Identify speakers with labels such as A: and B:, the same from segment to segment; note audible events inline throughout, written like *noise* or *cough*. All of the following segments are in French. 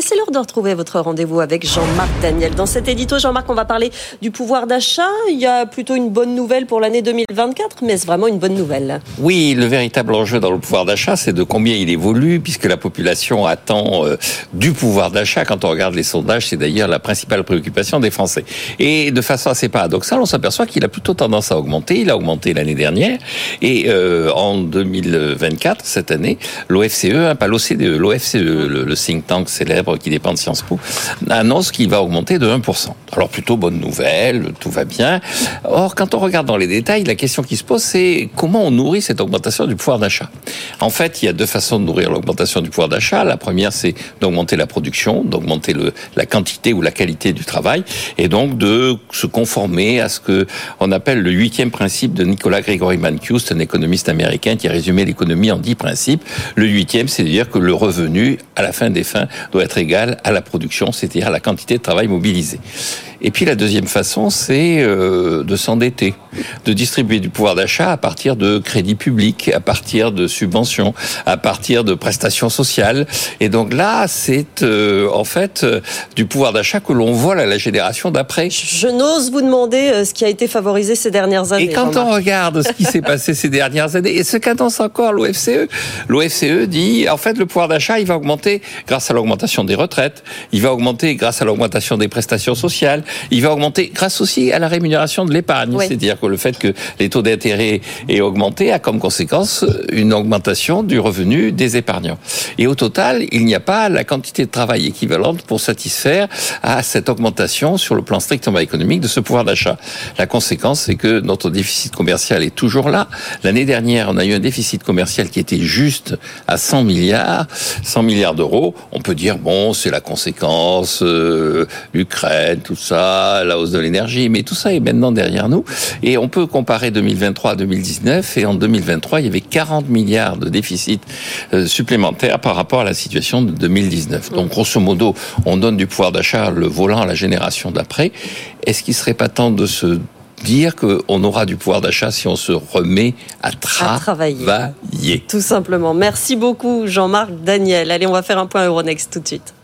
A: C'est l'heure de retrouver votre rendez-vous avec Jean-Marc Daniel. Dans cet édito, Jean-Marc, on va parler du pouvoir d'achat. Il y a plutôt une bonne nouvelle pour l'année 2024, mais est-ce vraiment une bonne nouvelle?
B: Oui, le véritable enjeu dans le pouvoir d'achat, c'est de combien il évolue, puisque la population attend euh, du pouvoir d'achat. Quand on regarde les sondages, c'est d'ailleurs la principale préoccupation des Français. Et de façon assez paradoxale, on s'aperçoit qu'il a plutôt tendance à augmenter. Il a augmenté l'année dernière. Et euh, en 2024, cette année, l'OFCE, pas l'OCDE, l'OFCE, le, le think tank célèbre, qui de Sciences Po, annonce qu'il va augmenter de 1%. Alors plutôt bonne nouvelle, tout va bien. Or, quand on regarde dans les détails, la question qui se pose, c'est comment on nourrit cette augmentation du pouvoir d'achat? En fait, il y a deux façons de nourrir l'augmentation du pouvoir d'achat. La première, c'est d'augmenter la production, d'augmenter la quantité ou la qualité du travail, et donc de se conformer à ce que on appelle le huitième principe de Nicolas Gregory Mankiw, un économiste américain qui a résumé l'économie en dix principes. Le huitième, c'est de dire que le revenu, à la fin des fins, doit être à la production, c'est-à-dire à la quantité de travail mobilisé. Et puis la deuxième façon, c'est euh, de s'endetter, de distribuer du pouvoir d'achat à partir de crédits publics, à partir de subventions, à partir de prestations sociales. Et donc là, c'est euh, en fait euh, du pouvoir d'achat que l'on vole à la génération d'après.
A: Je n'ose vous demander ce qui a été favorisé ces dernières années.
B: Et quand on regarde ce qui s'est passé ces dernières années, et ce qu'annonce encore l'OFCE, l'OFCE dit, en fait, le pouvoir d'achat, il va augmenter grâce à l'augmentation des retraites, il va augmenter grâce à l'augmentation des prestations sociales, il va augmenter grâce aussi à la rémunération de l'épargne. C'est-à-dire que le fait que les taux d'intérêt aient augmenté a comme conséquence une augmentation du revenu des épargnants. Et au total, il n'y a pas la quantité de travail équivalente pour satisfaire à cette augmentation sur le plan strictement économique de ce pouvoir d'achat. La conséquence, c'est que notre déficit commercial est toujours là. L'année dernière, on a eu un déficit commercial qui était juste à 100 milliards, 100 milliards d'euros. On peut dire, bon, c'est la conséquence, euh, l'Ukraine, tout ça, la hausse de l'énergie, mais tout ça est maintenant derrière nous. Et on peut comparer 2023 à 2019, et en 2023, il y avait 40 milliards de déficit euh, supplémentaires par rapport à la situation de 2019. Donc, grosso modo, on donne du pouvoir d'achat, le volant à la génération d'après. Est-ce qu'il serait pas temps de se dire qu'on aura du pouvoir d'achat si on se remet à, travailler.
A: Tout simplement. Merci beaucoup, Jean-Marc Daniel. Allez, on va faire un point Euronext tout de suite.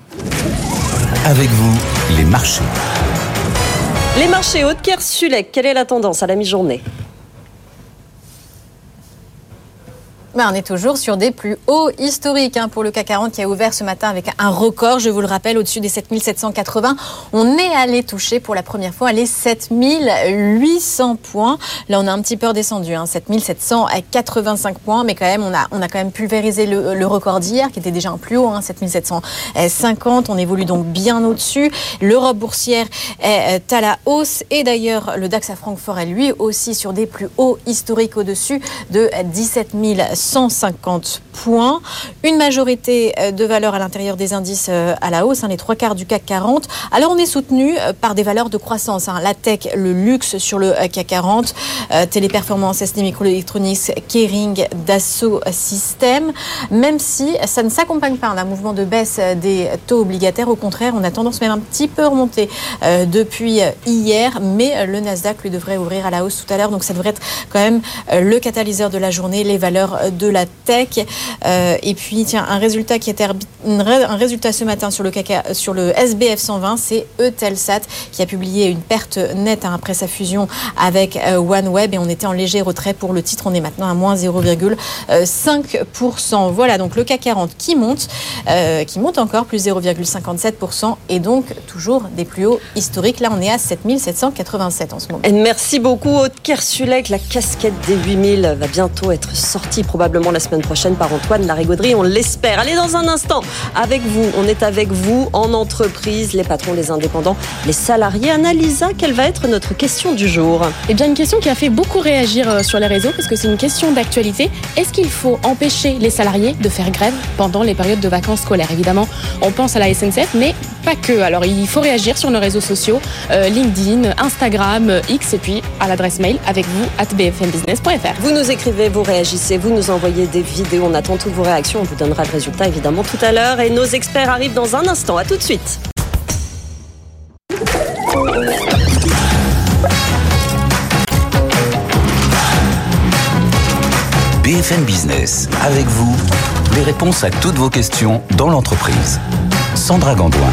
C: Avec vous, les marchés.
A: Les marchés Haute-Kersulec, quelle est la tendance à la mi-journée?
D: On est toujours sur des plus hauts historiques hein, pour le CAC 40 qui a ouvert ce matin avec un record, je vous le rappelle, au-dessus des 7780. On est allé toucher pour la première fois les 7800 points. Là, on a un petit peu redescendu, hein, 7785 points, mais quand même, on a, on a quand même pulvérisé le, record d'hier qui était déjà un plus haut, hein, 7750. On évolue donc bien au-dessus. L'Europe boursière est à la hausse et d'ailleurs, le DAX à Francfort est lui aussi sur des plus hauts historiques au-dessus de 17 150 points. Une majorité euh, de valeurs à l'intérieur des indices euh, à la hausse, hein, les trois quarts du CAC 40. Alors on est soutenu euh, par des valeurs de croissance. Hein. la tech, le luxe sur le CAC 40, Téléperformance, ST Microelectronics, Kering, Dassault Systèmes. Même si ça ne s'accompagne pas d'un mouvement de baisse des taux obligataires, au contraire, on a tendance même un petit peu remonter depuis hier, mais le Nasdaq lui devrait ouvrir à la hausse tout à l'heure, donc ça devrait être quand même le catalyseur de la journée, les valeurs de la tech. Euh, et puis, tiens, un résultat qui était un résultat ce matin sur le, sur le SBF 120, c'est Eutelsat qui a publié une perte nette hein, après sa fusion avec euh, OneWeb et on était en léger retrait pour le titre. On est maintenant à moins 0,5%. Voilà, donc le CAC 40 qui monte, euh, qui monte encore, plus 0,57% et donc toujours des plus hauts historiques. Là, on est à 7787 en ce moment.
A: Et merci beaucoup, Aude Kersulek. La casquette des 8000 va bientôt être sortie probablement la semaine prochaine par Antoine Larigauderie, on l'espère. Allez, dans un instant, avec vous, on est avec vous en entreprise, les patrons, les indépendants, les salariés. Annalisa, quelle va être notre question du jour?
E: Eh bien, une question qui a fait beaucoup réagir euh, sur les réseaux parce que c'est une question d'actualité. Est-ce qu'il faut empêcher les salariés de faire grève pendant les périodes de vacances scolaires? Évidemment, on pense à la SNCF, mais pas que. Alors, il faut réagir sur nos réseaux sociaux, euh, LinkedIn, Instagram, euh, X et puis à l'adresse mail avec vous at bfmbusiness.fr.
A: Vous nous écrivez, vous réagissez, vous nous envoyez des vidéos. On attend toutes vos réactions. On vous donnera le résultat évidemment tout à l'heure. Et nos experts arrivent dans un instant. À tout de suite.
C: BFM Business, avec vous, les réponses à toutes vos questions dans l'entreprise. Sandra Gandoin.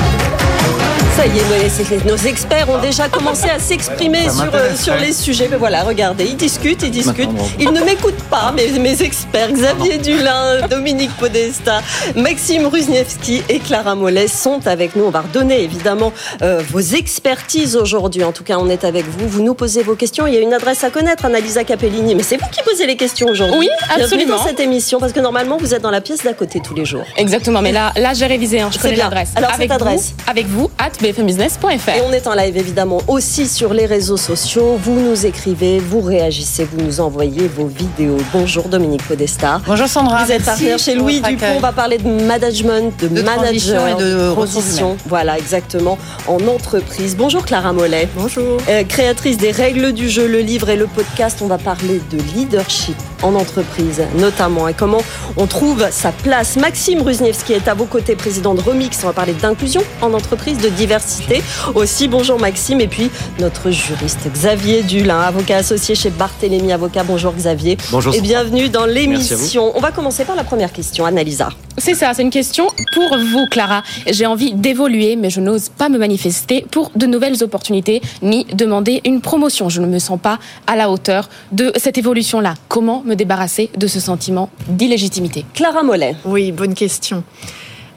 A: Ça y est, nos experts ont déjà commencé à s'exprimer sur, euh, sur les sujets. Mais voilà, regardez, ils discutent, ils discutent. Ils ne m'écoutent pas, mes, mes experts. Xavier Dulin, Dominique Podesta, Maxime Ruzniewski et Clara Mollet sont avec nous. On va redonner évidemment euh, vos expertises aujourd'hui. En tout cas, on est avec vous. Vous nous posez vos questions. Il y a une adresse à connaître, Annalisa Capellini. Mais c'est vous qui posez les questions aujourd'hui.
E: Oui,
A: Bienvenue
E: absolument.
A: dans cette émission parce que normalement, vous êtes dans la pièce d'à côté tous les jours.
E: Exactement, mais là, là j'ai révisé, hein, je
A: C'est
E: connais l'adresse.
A: Alors,
E: avec
A: cette adresse
E: vous, avec vous, at bfmbusiness.fr.
A: Et on est en live évidemment aussi sur les réseaux sociaux. Vous nous écrivez, vous réagissez, vous nous envoyez vos vidéos. Bonjour Dominique Podesta.
F: Bonjour Sandra.
A: Vous êtes partenaire chez Louis Dupont. On va parler de management, de,
F: De
A: manager,
F: et de ressources.
A: Voilà, exactement. En entreprise. Bonjour Clara Mollet.
D: Bonjour.
A: Euh, créatrice des règles du jeu, le livre et le podcast, on va parler de leadership en entreprise, notamment, et comment on trouve sa place. Maxime Ruzniewski est à vos côtés, président de Remix. On va parler d'inclusion en entreprise, de diversité aussi. Bonjour Maxime. Et puis, notre juriste Xavier Dulin, avocat associé chez Barthélémy Avocat. Bonjour Xavier.
G: Bonjour.
A: Et bienvenue dans l'émission. On va commencer par la première question. Annalisa.
E: C'est ça, c'est une question pour vous, Clara. J'ai envie d'évoluer, mais je n'ose pas me manifester pour de nouvelles opportunités, ni demander une promotion. Je ne me sens pas à la hauteur de cette évolution-là. Comment me débarrasser de ce sentiment d'illégitimité
A: Clara Mollet.
H: Oui, bonne question.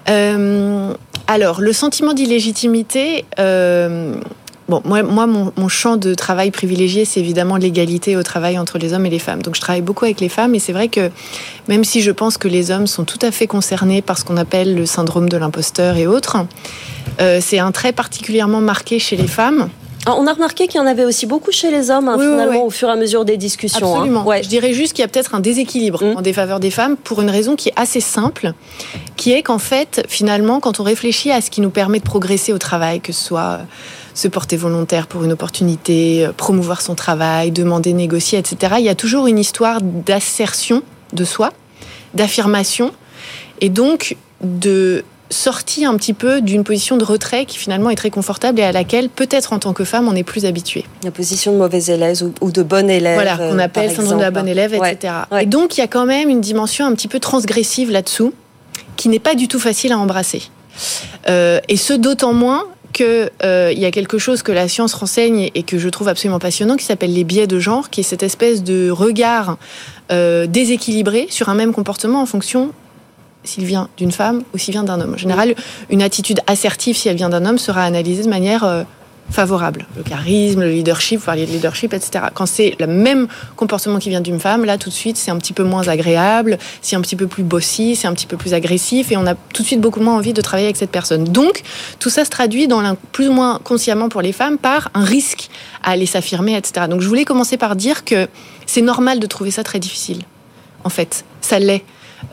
H: Euh, alors, le sentiment d'illégitimité, euh, bon, moi, moi mon, mon champ de travail privilégié, c'est évidemment l'égalité au travail entre les hommes et les femmes. Donc, je travaille beaucoup avec les femmes et c'est vrai que même si je pense que les hommes sont tout à fait concernés par ce qu'on appelle le syndrome de l'imposteur et autres, euh, c'est un trait particulièrement marqué chez les femmes.
A: Ah, on a remarqué qu'il y en avait aussi beaucoup chez les hommes, hein,
H: Oui,
A: finalement,
H: oui.
A: au fur et à mesure des discussions. hein.
H: Absolument.
A: Ouais.
H: Je dirais juste qu'il y a peut-être un déséquilibre
A: Mm.
H: en défaveur des femmes pour une raison qui est assez simple, qui est qu'en fait, finalement, quand on réfléchit à ce qui nous permet de progresser au travail, que ce soit euh, se porter volontaire pour une opportunité, euh, promouvoir son travail, demander, négocier, etc., il y a toujours une histoire d'assertion de soi, d'affirmation, et donc de sortie un petit peu d'une position de retrait qui finalement est très confortable et à laquelle peut-être en tant que femme on est plus habitué.
A: La position de mauvais élève ou, ou de bon élève.
H: Voilà,
A: euh,
H: qu'on appelle
A: par
H: syndrome de la bonne élève,
A: Ouais.
H: etc.
A: Ouais.
H: Et donc, il y a quand même une dimension un petit peu transgressive là-dessous, qui n'est pas du tout facile à embrasser. Euh, et ce d'autant moins qu'il y a quelque chose que la science renseigne et que je trouve absolument passionnant, qui s'appelle les biais de genre, qui est cette espèce de regard euh, déséquilibré sur un même comportement en fonction s'il vient d'une femme ou s'il vient d'un homme. En général, une attitude assertive, si elle vient d'un homme, sera analysée de manière euh, favorable. Le charisme, le leadership, vous parliez de leadership, etc. Quand c'est le même comportement qui vient d'une femme, là, tout de suite, c'est un petit peu moins agréable, c'est un petit peu plus bossy, c'est un petit peu plus agressif, et on a tout de suite beaucoup moins envie de travailler avec cette personne. Donc, tout ça se traduit dans plus ou moins consciemment pour les femmes par un risque à aller s'affirmer, etc. Donc, je voulais commencer par dire que c'est normal de trouver ça très difficile. En fait, ça l'est.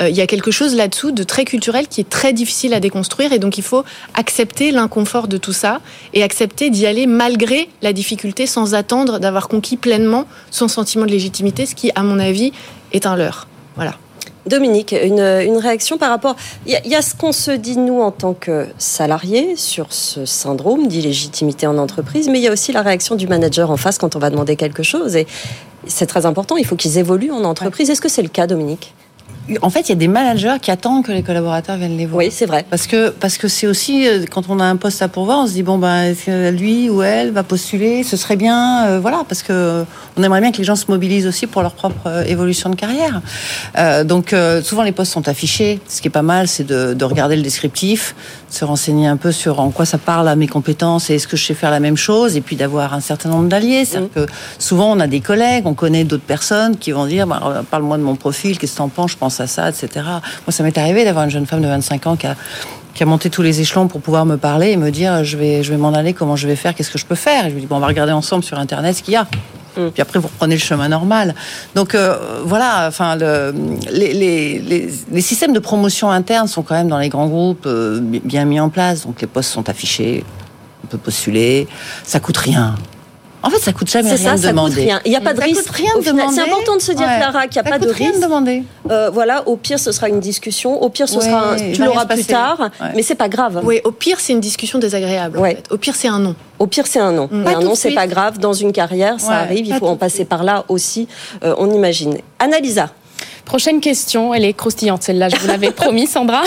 H: Euh, Il y a quelque chose là-dessous de très culturel qui est très difficile à déconstruire et donc il faut accepter l'inconfort de tout ça et accepter d'y aller malgré la difficulté sans attendre d'avoir conquis pleinement son sentiment de légitimité, ce qui, à mon avis, est un leurre. Voilà.
A: Dominique, une, une réaction par rapport. Il y, a- il y a ce qu'on se dit, nous, en tant que salariés, sur ce syndrome d'illégitimité en entreprise, mais il y a aussi la réaction du manager en face quand on va demander quelque chose. Et c'est très important, il faut qu'ils évoluent en entreprise. Est-ce que c'est le cas, Dominique?
F: En fait, il y a des managers qui attendent que les collaborateurs viennent les voir.
A: Oui, c'est vrai.
F: Parce que parce que c'est aussi euh, quand on a un poste à pourvoir, on se dit bon ben est-ce que lui ou elle va postuler, ce serait bien, euh, voilà, parce que euh, on aimerait bien que les gens se mobilisent aussi pour leur propre euh, évolution de carrière. Euh, donc souvent les postes sont affichés. Ce qui est pas mal, c'est de, de regarder le descriptif, de se renseigner un peu sur en quoi ça parle à mes compétences et est-ce que je sais faire la même chose, et puis d'avoir un certain nombre d'alliés. C'est-à-dire que souvent on a des collègues, on connaît d'autres personnes qui vont dire bah, parle-moi de mon profil, qu'est-ce que t'en penses, je pense à ça, etc. Moi, ça m'est arrivé d'avoir une jeune femme de 25 ans qui a qui a monté tous les échelons pour pouvoir me parler et me dire je vais je vais m'en aller, comment je vais faire, qu'est-ce que je peux faire? Et je lui dis bon, on va regarder ensemble sur internet ce qu'il y a. Puis après, vous reprenez le chemin normal. Donc euh, voilà, enfin, le, les, les, les, les systèmes de promotion interne sont quand même dans les grands groupes euh, bien mis en place. Donc les postes sont affichés, on peut postuler, ça coûte rien. En fait, ça coûte jamais
A: C'est
F: rien
A: ça,
F: de
A: ça coûte
F: demander.
A: rien. Il n'y a pas de
F: Ça
A: risque. C'est important de se dire,
F: Ouais.
A: Clara, qu'il n'y a
F: Ça
A: pas de
F: rien
A: risque.
F: de demander.
A: Euh, voilà, au pire, ce sera une discussion. Au pire, ce
F: Ouais,
A: sera un- tu l'auras plus tard,
F: Ouais.
A: mais c'est pas grave.
H: Oui, au pire, c'est une discussion désagréable. en fait. Au pire, c'est un non.
A: Au pire, c'est un non.
H: Mm. Pas
A: un non, c'est pas grave. Dans une carrière, ça
F: Ouais,
A: arrive. Il faut en passer par là aussi, euh, on imagine. Annalisa.
E: Prochaine question, elle est croustillante celle-là, je vous l'avais *laughs* promis Sandra.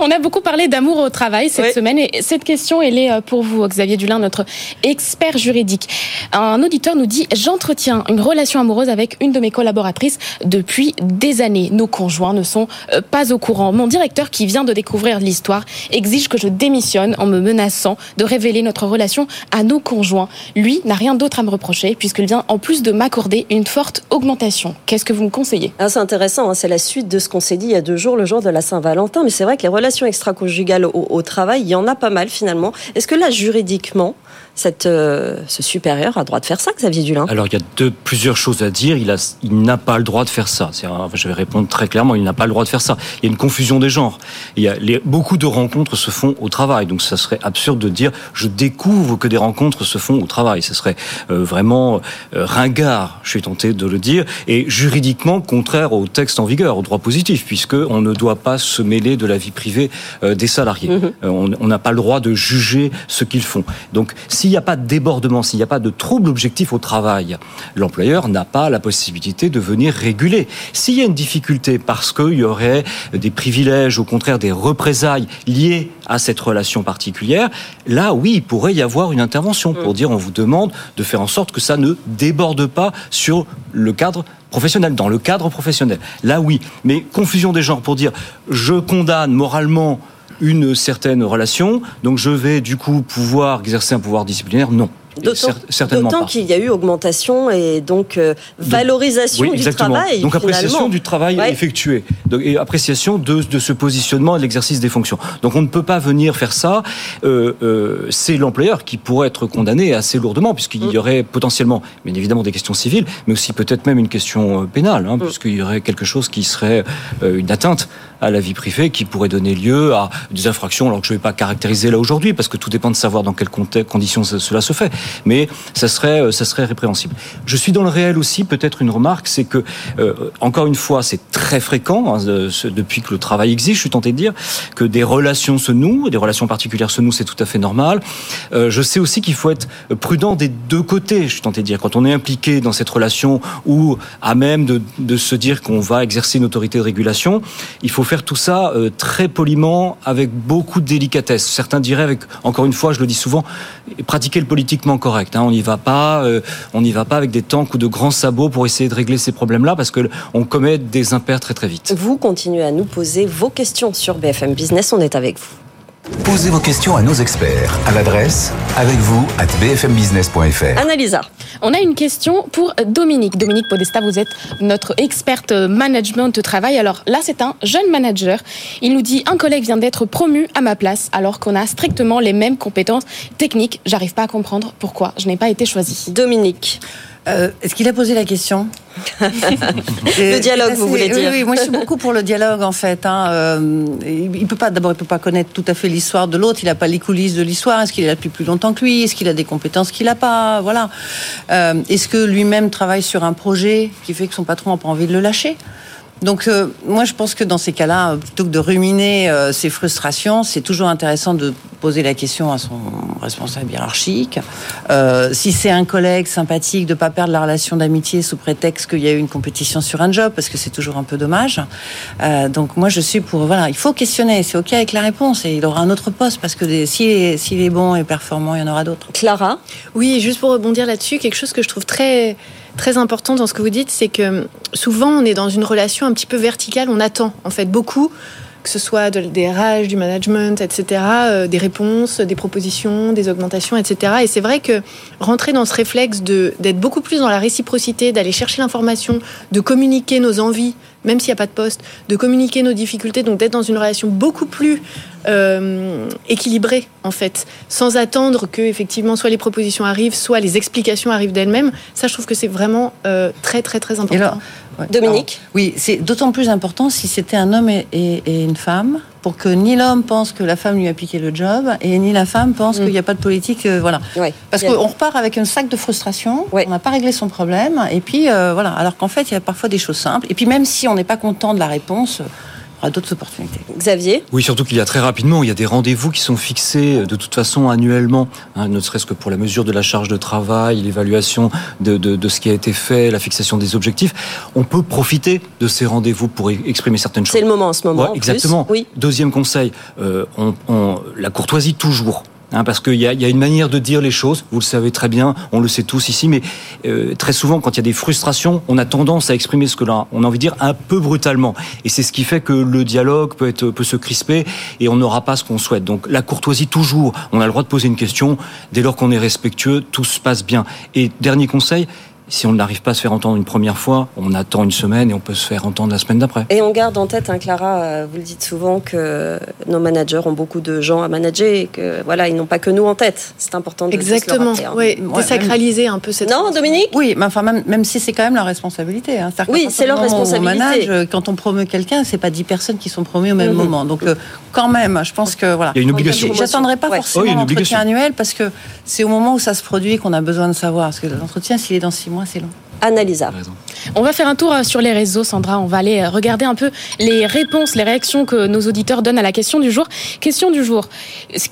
E: On a beaucoup parlé d'amour au travail cette
A: Oui.
E: semaine et cette question, elle est euh, pour vous, Xavier Dulin, notre expert juridique. Un auditeur nous dit J'entretiens une relation amoureuse avec une de mes collaboratrices depuis des années. Nos conjoints ne sont euh, pas au courant. Mon directeur, qui vient de découvrir l'histoire, exige que je démissionne en me menaçant de révéler notre relation à nos conjoints. Lui n'a rien d'autre à me reprocher puisqu'il vient en plus de m'accorder une forte augmentation. Qu'est-ce que vous me conseillez?
A: Ah, intéressant, hein, c'est la suite de ce qu'on s'est dit il y a deux jours, le jour de la Saint-Valentin. Mais c'est vrai que les relations extra-conjugales au, au travail, il y en a pas mal finalement. Est-ce que là, juridiquement, cette, euh, ce supérieur a droit de faire ça, Xavier Dulin
G: Alors il y a deux, plusieurs choses à dire. Il, a, il n'a pas le droit de faire ça. C'est un- je vais répondre très clairement. Il n'a pas le droit de faire ça. Il y a une confusion des genres. Il y a les, beaucoup de rencontres se font au travail. Donc ça serait absurde de dire je découvre que des rencontres se font au travail. Ce serait euh, vraiment euh, ringard. Je suis tenté de le dire et juridiquement contraire au texte en vigueur, au droit positif, puisque on ne doit pas se mêler de la vie privée des salariés. On on n'a pas le droit de juger ce qu'ils font. Donc, s'il n'y a pas de débordement, s'il n'y a pas de trouble objectif au travail, l'employeur n'a pas la possibilité de venir réguler. S'il y a une difficulté parce qu'il y aurait des privilèges, au contraire des représailles liées à cette relation particulière, là, oui, il pourrait y avoir une intervention pour dire on vous demande de faire en sorte que ça ne déborde pas sur le cadre professionnel, dans le cadre professionnel. Là, oui. Mais confusion des genres pour dire je condamne moralement une certaine relation, donc je vais du coup pouvoir exercer un pouvoir disciplinaire, non.
A: D'autant qu'il y a eu augmentation et donc euh, valorisation
G: Oui,
A: du travail.
G: Donc appréciation du travail
A: Ouais.
G: effectué Donc, et appréciation de, de ce positionnement et de l'exercice des fonctions. Donc on ne peut pas venir faire ça. Euh, euh, c'est l'employeur qui pourrait être condamné assez lourdement puisqu'il
A: Mm.
G: y aurait potentiellement, bien évidemment, des questions civiles, mais aussi peut-être même une question pénale,
A: Mm.
G: hein, puisqu'il y aurait quelque chose qui serait une atteinte à la vie privée qui pourrait donner lieu à des infractions, alors que je ne vais pas caractériser là aujourd'hui, parce que tout dépend de savoir dans quelles conditions cela se fait. Mais ça serait, euh, ça serait répréhensible. Je suis dans le réel aussi, peut-être une remarque, c'est que, euh, encore une fois, c'est très fréquent, hein, depuis que le travail existe, je suis tenté de dire, que des relations se nouent, des relations particulières se nouent, c'est tout à fait normal. Euh, je sais aussi qu'il faut être prudent des deux côtés, je suis tenté de dire. Quand on est impliqué dans cette relation ou à même de, de se dire qu'on va exercer une autorité de régulation, il faut faire tout ça euh, très poliment, avec beaucoup de délicatesse. Certains diraient, avec, encore une fois, je le dis souvent, pratiquer le politiquement correct. hein. On n'y va pas, euh, on n'y va pas avec des tanks ou de grands sabots pour essayer de régler ces problèmes-là, parce que on commet des impairs très très vite.
A: Vous continuez à nous poser vos questions sur BFM Business. On est avec vous.
C: Posez vos questions à nos experts à l'adresse avec vous at bfmbusiness.fr.
A: Annalisa.
E: On a une question pour Dominique. Dominique Podesta, vous êtes notre experte management de travail. Alors là, c'est un jeune manager. Il nous dit un collègue vient d'être promu à ma place alors qu'on a strictement les mêmes compétences techniques. J'arrive pas à comprendre pourquoi je n'ai pas été choisie.
A: Dominique.
F: Euh, Est-ce qu'il a posé la question *laughs*
A: Le dialogue, vous voulez
F: oui,
A: dire.
F: Oui, moi je suis beaucoup pour le dialogue en fait. hein. Euh, il peut pas, d'abord, il peut pas connaître tout à fait l'histoire de l'autre. Il n'a pas les coulisses de l'histoire. Est-ce qu'il est là depuis plus longtemps que lui? Est-ce qu'il a des compétences qu'il n'a pas? Voilà. Euh, Est-ce que lui-même travaille sur un projet qui fait que son patron n'a pas envie de le lâcher? Donc euh, moi je pense que dans ces cas-là, plutôt que de ruminer euh, ses frustrations, c'est toujours intéressant de poser la question à son responsable hiérarchique. Euh, si c'est un collègue sympathique, de pas perdre la relation d'amitié sous prétexte qu'il y a eu une compétition sur un job, parce que c'est toujours un peu dommage. Euh, donc moi je suis pour voilà, il faut questionner, c'est ok avec la réponse et il aura un autre poste parce que s'il est, bon et performant, il y en aura d'autres.
A: Clara?
H: Oui, juste pour rebondir là-dessus, quelque chose que je trouve très très important dans ce que vous dites, c'est que souvent on est dans une relation un petit peu verticale, on attend en fait beaucoup que ce soit de- des RH, du management, etc., euh, des réponses, des propositions, des augmentations, etc. Et c'est vrai que rentrer dans ce réflexe d'être beaucoup plus dans la réciprocité, d'aller chercher l'information, de communiquer nos envies, même s'il n'y a pas de poste, de communiquer nos difficultés, donc d'être dans une relation beaucoup plus euh, équilibrée en fait, sans attendre que effectivement soit les propositions arrivent, soit les explications arrivent d'elles-mêmes. Ça, je trouve que c'est vraiment euh, très très très important.
F: Et ouais.
A: Dominique.
F: Alors, oui, c'est d'autant plus important si c'était un homme et, et- et une femme, pour que ni l'homme pense que la femme lui a piqué le job, et ni la femme pense qu'il n'y a pas de politique. euh, voilà.
A: Ouais.
F: Parce qu'on repart avec un sac de frustration,
A: Ouais.
F: on n'a pas réglé son problème, et puis euh, voilà. Alors qu'en fait, il y a parfois des choses simples. Et puis même si on n'est pas content de la réponse, aura d'autres opportunités.
A: Xavier?
G: Oui, surtout qu'il y a très rapidement, il y a des rendez-vous qui sont fixés euh, de toute façon annuellement, hein, ne serait-ce que pour la mesure de la charge de travail, l'évaluation de, de, de, ce qui a été fait, la fixation des objectifs. On peut profiter de ces rendez-vous pour exprimer certaines choses.
A: C'est le moment en ce moment.
G: Ouais, exactement.
A: Oui.
G: Deuxième conseil, euh, on, on, la courtoisie toujours. Hein, parce qu'il y, a, une manière de dire les choses, vous le savez très bien, on le sait tous ici, mais euh, très souvent, quand il y a des frustrations, on a tendance à exprimer ce que l'on on a envie de dire un peu brutalement. Et c'est ce qui fait que le dialogue peut se crisper et on n'aura pas ce qu'on souhaite. Donc la courtoisie, toujours, on a le droit de poser une question, dès lors qu'on est respectueux, tout se passe bien. Et dernier conseil, si on n'arrive pas à se faire entendre une première fois, on attend une semaine et on peut se faire entendre la semaine d'après.
A: Et on garde en tête, hein, Clara, euh, vous le dites souvent, que nos managers ont beaucoup de gens à manager et que voilà, ils n'ont pas que nous en tête. C'est important de
H: Exactement.
A: Se le
H: oui, désacraliser un peu cette.
A: Non, Dominique.
F: Oui, mais enfin même, même si c'est quand même leur responsabilité. Hein.
A: Oui, c'est leur responsabilité.
F: On manage, euh, quand on promeut quelqu'un, c'est pas 10 personnes qui sont promues au même mmh. moment. Donc euh, quand même, je pense que voilà.
G: Il y a une obligation.
F: J'attendrai pas ouais. forcément oh, l'entretien annuel parce que c'est au moment où ça se produit qu'on a besoin de savoir. Parce que l'entretien, s'il est dans 6 mois, c'est long.
E: On va faire un tour sur les réseaux, Sandra. On va aller regarder un peu les réponses, les réactions que nos auditeurs donnent à la question du jour. Question du jour. Est-ce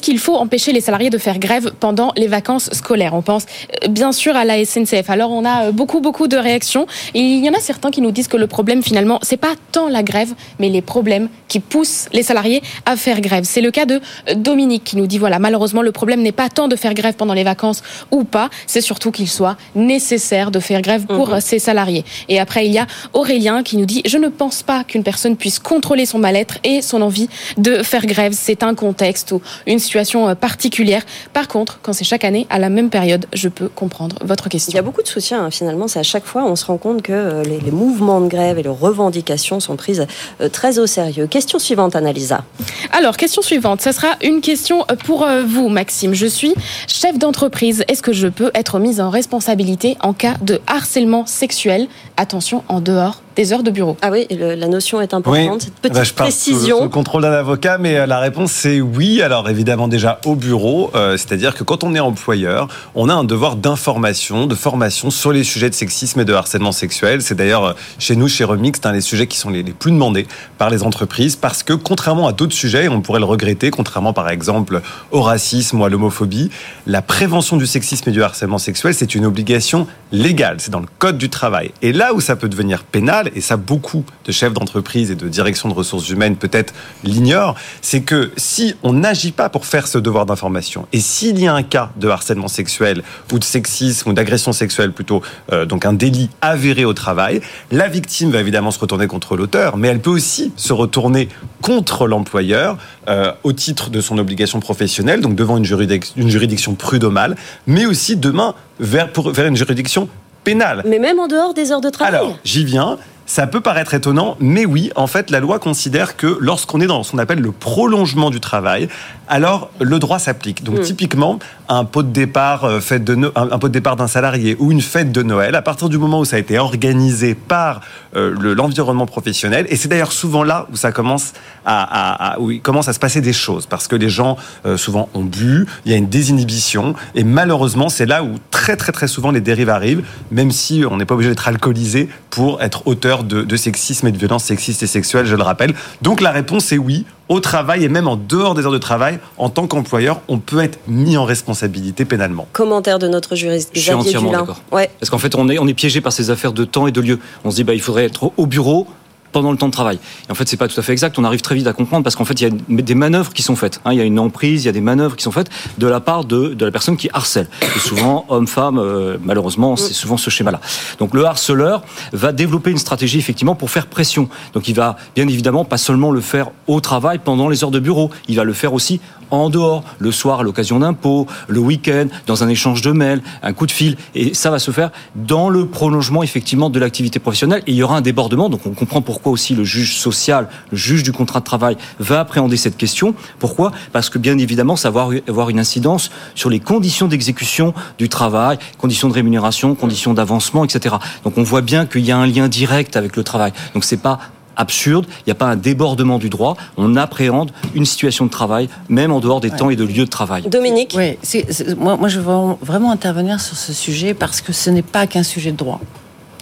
E: qu'il faut empêcher les salariés de faire grève pendant les vacances scolaires? On pense bien sûr à la SNCF. Alors on a beaucoup beaucoup de réactions. Et il y en a certains qui nous disent que le problème finalement, c'est pas tant la grève, mais les problèmes qui poussent les salariés à faire grève. C'est le cas de Dominique qui nous dit voilà, malheureusement le problème n'est pas tant de faire grève pendant les vacances ou pas, c'est surtout qu'il soit nécessaire de faire grève pour mmh. ses salariés. Et après, il y a Aurélien qui nous dit Je ne pense pas qu'une personne puisse contrôler son mal-être et son envie de faire grève. C'est un contexte ou une situation particulière. Par contre, quand c'est chaque année à la même période, je peux comprendre votre question.
A: Il y a beaucoup de soutien, hein, finalement. C'est à chaque fois, on se rend compte que les, les, mouvements de grève et les revendications sont prises très au sérieux. Question suivante, Annalisa.
E: Alors, question suivante. Ça sera une question pour vous, Maxime. Je suis chef d'entreprise. Est-ce que je peux être mise en responsabilité en cas de harcèlement sexuel, attention, en dehors des heures de bureau.
A: Ah oui, le, la notion est importante,
I: oui.
A: cette petite
I: bah, je
A: précision.
I: Sous le contrôle d'un avocat, mais euh, la réponse c'est oui. Alors évidemment déjà au bureau, euh, c'est-à-dire que quand on est employeur, on a un devoir d'information, de formation sur les sujets de sexisme et de harcèlement sexuel. C'est d'ailleurs euh, chez nous, chez Remix, un des sujets qui sont les, les, plus demandés par les entreprises, parce que contrairement à d'autres sujets, on pourrait le regretter, contrairement par exemple au racisme ou à l'homophobie, la prévention du sexisme et du harcèlement sexuel, c'est une obligation légale, c'est dans le code du travail. Et là où ça peut devenir pénal, et ça beaucoup de chefs d'entreprise et de direction de ressources humaines peut-être l'ignorent, c'est que si on n'agit pas pour faire ce devoir d'information, et s'il y a un cas de harcèlement sexuel ou de sexisme ou d'agression sexuelle plutôt, euh, donc un délit avéré au travail, la victime va évidemment se retourner contre l'auteur, mais elle peut aussi se retourner contre l'employeur euh, au titre de son obligation professionnelle, donc devant une juridiction, une juridiction prud'homale, mais aussi demain vers, pour, vers une juridiction pénale.
A: Mais même en dehors des heures de travail.
I: Alors, j'y viens. Ça peut paraître étonnant, mais oui, en fait, la loi considère que lorsqu'on est dans ce qu'on appelle le prolongement du travail, alors le droit s'applique. Donc, mmh. typiquement, un pot de départ, euh, fête de no un, pot de départ d'un salarié ou une fête de Noël, à partir du moment où ça a été organisé par euh, l'environnement professionnel, et c'est d'ailleurs souvent là où ça commence à, où il commence à se passer des choses, parce que les gens euh, souvent ont bu, il y a une désinhibition, et malheureusement, c'est là où très très très souvent les dérives arrivent, même si on n'est pas obligé d'être alcoolisé pour être auteur de, de sexisme et de violences sexistes et sexuelles, je le rappelle. Donc la réponse est oui au travail et même en dehors des heures de travail, en tant qu'employeur, on peut être mis en responsabilité pénalement.
A: Commentaire de notre juriste.
G: Je suis entièrement d'accord.
A: Ouais.
G: Parce qu'en fait, on est, on est piégé par ces affaires de temps et de lieu. On se dit, bah, il faudrait être au bureau pendant le temps de travail. Et en fait, c'est pas tout à fait exact. On arrive très vite à comprendre parce qu'en fait, il y a des manœuvres qui sont faites. Hein. Il y a une emprise, il y a des manœuvres qui sont faites de la part de, de la personne qui harcèle. Et souvent, *coughs* homme, femme, euh, malheureusement, c'est souvent ce schéma-là. Donc, le harceleur va développer une stratégie effectivement pour faire pression. Donc, il va bien évidemment pas seulement le faire au travail pendant les heures de bureau. Il va le faire aussi en dehors, le soir à l'occasion d'un pot, le week-end, dans un échange de mails, un coup de fil. Et ça va se faire dans le prolongement effectivement de l'activité professionnelle. Et il y aura un débordement. Donc, on comprend pourquoi aussi le juge social, le juge du contrat de travail va appréhender cette question. Pourquoi? Parce que bien évidemment, ça va avoir une incidence sur les conditions d'exécution du travail, conditions de rémunération, conditions d'avancement, etc. Donc on voit bien qu'il y a un lien direct avec le travail. Donc c'est pas absurde, il n'y a pas un débordement du droit, on appréhende une situation de travail, même en dehors des ouais. temps et de lieux de travail.
A: Dominique
F: Oui, c est, c est, moi, moi je veux vraiment intervenir sur ce sujet parce que ce n'est pas qu'un sujet de droit.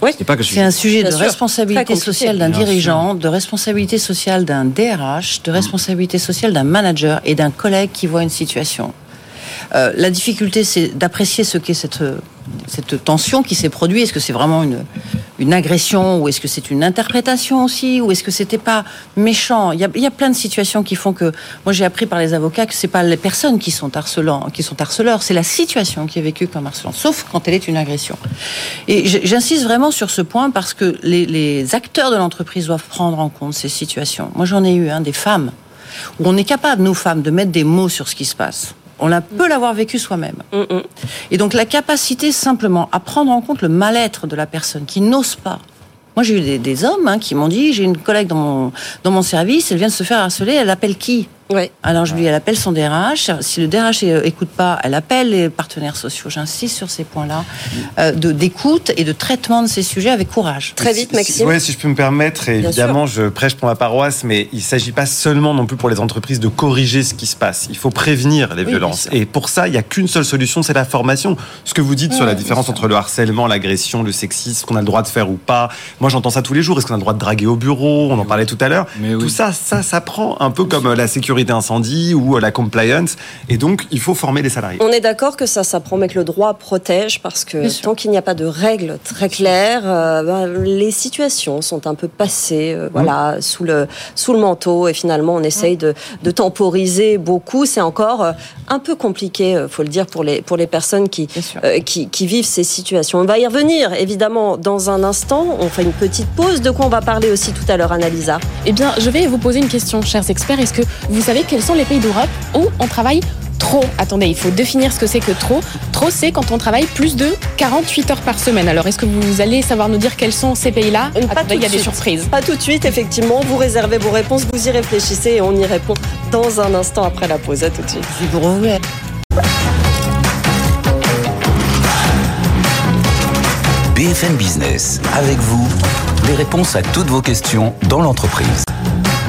A: Oui.
G: C'est pas que
F: C'est un sujet
A: Bien
F: de
A: sûr.
F: responsabilité sociale d'un dirigeant, de responsabilité sociale d'un DRH, de responsabilité sociale d'un manager et d'un collègue qui voit une situation. Euh, la difficulté, c'est d'apprécier ce qu'est cette, tension qui s'est produite. Est-ce que c'est vraiment une, agression ou est-ce que c'est une interprétation aussi ou est-ce que c'était pas méchant? Il y, a, plein de situations qui font que moi j'ai appris par les avocats que c'est pas les personnes qui sont qui sont harceleurs, c'est la situation qui est vécue comme harcelant, sauf quand elle est une agression. Et j'insiste vraiment sur ce point parce que les, acteurs de l'entreprise doivent prendre en compte ces situations. Moi j'en ai eu hein, des femmes où on est capable, nous femmes, de mettre des mots sur ce qui se passe. On peut l'avoir vécu soi-même. Et donc la capacité simplement à prendre en compte le mal-être de la personne qui n'ose pas. Moi j'ai eu des, des hommes hein, qui m'ont dit j'ai une collègue dans mon, dans mon service, elle vient de se faire harceler, elle appelle qui?
A: Ouais.
F: Alors je lui dis elle appelle son DRH, si le DRH euh, écoute pas, elle appelle les partenaires sociaux. J'insiste sur ces points-là euh, de d'écoute et de traitement de ces sujets avec courage.
A: Très vite,
I: Si-
A: Maxime.
I: ouais, si je peux me permettre, et évidemment, je prêche pour ma paroisse, mais il ne s'agit pas seulement non plus pour les entreprises de corriger ce qui se passe. Il faut prévenir les
F: Oui,
I: violences. Et pour ça, il n'y a qu'une seule solution, c'est la formation. Ce que vous dites sur la différence entre le harcèlement, l'agression, le sexisme, ce qu'on a le droit de faire ou pas. Moi, j'entends ça tous les jours. Est-ce qu'on a le droit de draguer au bureau? On en parlait tout à l'heure.
G: Mais oui.
I: Tout ça, ça, ça prend un peu comme la sécurité incendie ou la compliance. Et donc, il faut former les salariés.
A: On est d'accord que ça s'apprend, mais que le droit protège parce que tant qu'il n'y a pas de règles très claires, euh, ben, les situations sont un peu passées, euh, voilà,
F: Mmh.
A: sous le sous le manteau et finalement on essaye de, de temporiser beaucoup. C'est encore euh, un peu compliqué, euh, faut le dire pour les pour les personnes euh, qui, qui vivent ces situations. On va y revenir évidemment dans un instant. On fait une petite pause. De quoi on va parler aussi tout à l'heure, Annalisa?
E: Eh bien, je vais vous poser une question, chers experts. Est-ce que vous savez quels sont les pays d'Europe où on travaille trop Attendez, il faut définir ce que c'est que trop. Trop, c'est quand on travaille plus de 48 heures par semaine. Alors, est-ce que vous allez savoir nous dire quels sont ces pays-là?
A: Euh, pas
E: Attendez,
A: tout
E: il y a
A: de
E: des
A: suite.
E: surprises.
A: Pas tout de suite, effectivement. Vous réservez vos réponses, vous y réfléchissez et on y répond dans un instant après la pause. À tout de suite.
F: Revoulez.
C: BFM Business, avec vous, les réponses à toutes vos questions dans l'entreprise.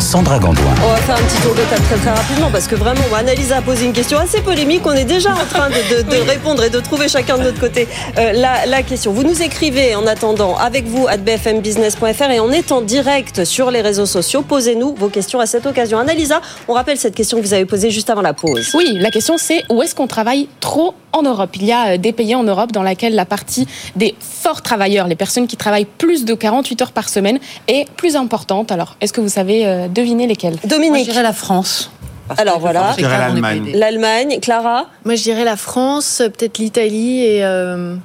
C: Sandra Gandoin.
A: On va faire un petit tour de table très très rapidement parce que vraiment, Annalisa a posé une question assez polémique. On est déjà en train de, de- de répondre et de trouver chacun de notre côté euh, la, la question. Vous nous écrivez en attendant avec vous à bfmbusiness.fr et on est en direct sur les réseaux sociaux. Posez-nous vos questions à cette occasion. Annalisa, on rappelle cette question que vous avez posée juste avant la pause.
E: Oui, la question c'est où est-ce qu'on travaille trop en Europe Il y a euh, des pays en Europe dans lesquels la partie des forts travailleurs, les personnes qui travaillent plus de 48 heures par semaine, est plus importante. Alors, est-ce que vous savez euh, deviner lesquels
F: Moi, je
A: Dominique,
F: dirais la France. Parce
A: Alors voilà.
I: l'Allemagne.
A: l'Allemagne, Clara?
H: Moi, je dirais la France, peut-être l'Italie et. euh,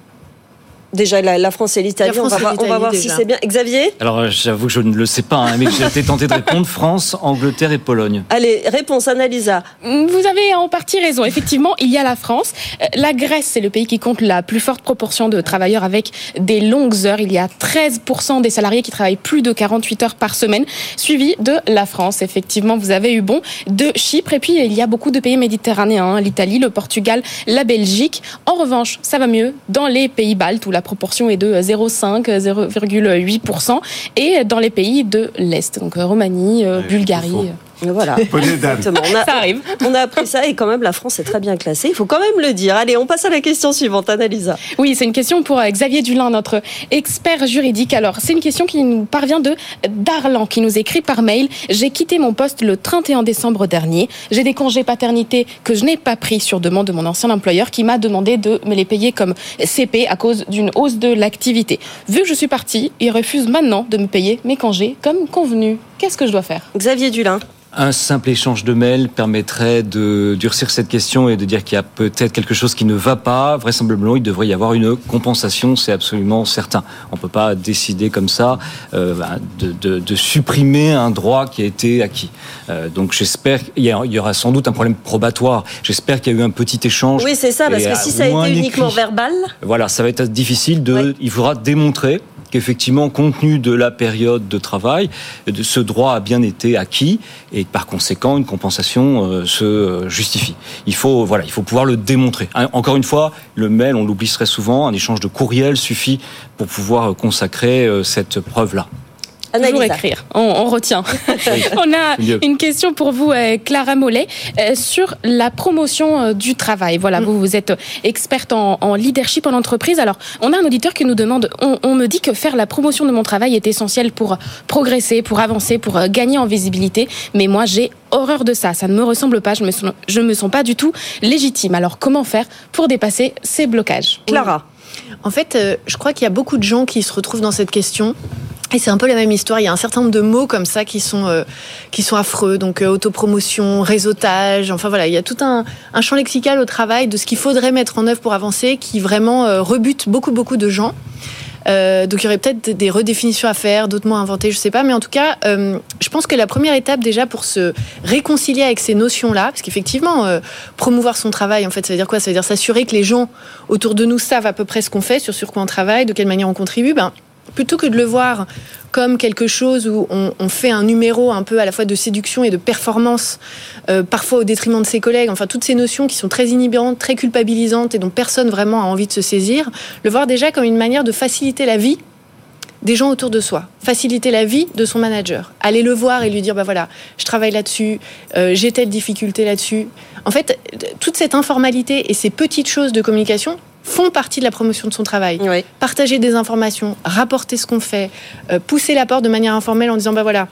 A: Déjà la, la France et l'Italie, on va voir, si c'est bien. Xavier
G: Alors euh, j'avoue que je ne le sais pas, hein, mais j'ai été tenté de répondre France, Angleterre et Pologne.
A: Allez, réponse Annalisa.
E: Vous avez en partie raison. Effectivement, il y a la France. Euh, La Grèce, c'est le pays qui compte la plus forte proportion de travailleurs avec des longues heures. Il y a 13% des salariés qui travaillent plus de 48 heures par semaine, suivi de la France. Effectivement, vous avez eu bon. De Chypre, et puis il y a beaucoup de pays méditerranéens, hein, l'Italie, le Portugal, la Belgique. En revanche, ça va mieux dans les pays baltes où la proportion est de 0,5, 0,8%, et dans les pays de l'Est, donc euh, Roumanie, euh, Bulgarie.
A: Voilà. *laughs* Exactement. On a,
E: Ça arrive.
A: on a appris ça et quand même la France est très bien classée. Il faut quand même le dire. Allez, on passe à la question suivante, Annalisa.
E: Oui, c'est une question pour euh, Xavier Dulin, notre expert juridique. Alors, c'est une question qui nous parvient de Darlan, qui nous écrit par mail. J'ai quitté mon poste le 31 décembre dernier. J'ai des congés paternité que je n'ai pas pris sur demande de mon ancien employeur qui m'a demandé de me les payer comme CP à cause d'une hausse de l'activité. Vu que je suis partie, il refuse maintenant de me payer mes congés comme convenu. Qu'est-ce que je dois faire
A: Xavier Dulin.
G: Un simple échange de mails permettrait de durcir cette question et de dire qu'il y a peut-être quelque chose qui ne va pas. Vraisemblablement, il devrait y avoir une compensation, c'est absolument certain. On ne peut pas décider comme ça euh, de, de- de supprimer un droit qui a été acquis. Euh, donc j'espère qu'il y, aura sans doute un problème probatoire. J'espère qu'il y a eu un petit échange.
A: Oui, c'est ça, parce que si ça a été
G: un
A: uniquement
G: écrit.
A: verbal,
G: Voilà, ça va être difficile de.
A: Oui.
G: Il faudra démontrer qu'effectivement, compte tenu de la période de travail, ce droit a bien été acquis et par conséquent une compensation euh, se justifie. Il faut voilà, il faut pouvoir le démontrer. Hein, Encore une fois, le mail, on l'oublie souvent, un échange de courriel suffit pour pouvoir consacrer euh, cette preuve là.
E: Toujours écrire, on, on retient. *laughs* *laughs* on a une question pour vous, euh, Clara Mollet, euh, sur la promotion euh, du travail. Voilà, vous, vous êtes experte en, en leadership en entreprise. Alors, on a un auditeur qui nous demande, on, on me dit que faire la promotion de mon travail est essentiel pour progresser, pour avancer, pour gagner en visibilité. Mais moi, j'ai horreur de ça. Ça ne me ressemble pas. Je me, sens- je me sens pas du tout légitime. Alors, comment faire pour dépasser ces blocages?
A: Clara.
H: En fait, je crois qu'il y a beaucoup de gens qui se retrouvent dans cette question. Et c'est un peu la même histoire. Il y a un certain nombre de mots comme ça qui sont euh, qui sont affreux. Donc euh, autopromotion, réseautage. Enfin voilà, il y a tout un, champ lexical au travail de ce qu'il faudrait mettre en œuvre pour avancer, qui vraiment euh, rebute beaucoup beaucoup de gens. Euh, donc il y aurait peut-être des redéfinitions à faire, d'autres mots à inventer, je sais pas. Mais en tout cas, je pense que la première étape déjà pour se réconcilier avec ces notions-là, parce qu'effectivement, promouvoir son travail, en fait, ça veut dire quoi? Ça veut dire s'assurer que les gens autour de nous savent à peu près ce qu'on fait, sur sur quoi on travaille, de quelle manière on contribue. Ben, plutôt que de le voir comme quelque chose où on, fait un numéro un peu à la fois de séduction et de performance, euh, parfois au détriment de ses collègues, enfin toutes ces notions qui sont très inhibantes, très culpabilisantes et dont personne vraiment a envie de se saisir, le voir déjà comme une manière de faciliter la vie des gens autour de soi, faciliter la vie de son manager, aller le voir et lui dire bah voilà, je travaille là-dessus, euh, j'ai telle difficulté là-dessus. En fait, toute cette informalité et ces petites choses de communication font partie de la promotion de son travail.
A: Oui.
H: Partager des informations, rapporter ce qu'on fait, euh, pousser la porte de manière informelle en disant bah voilà,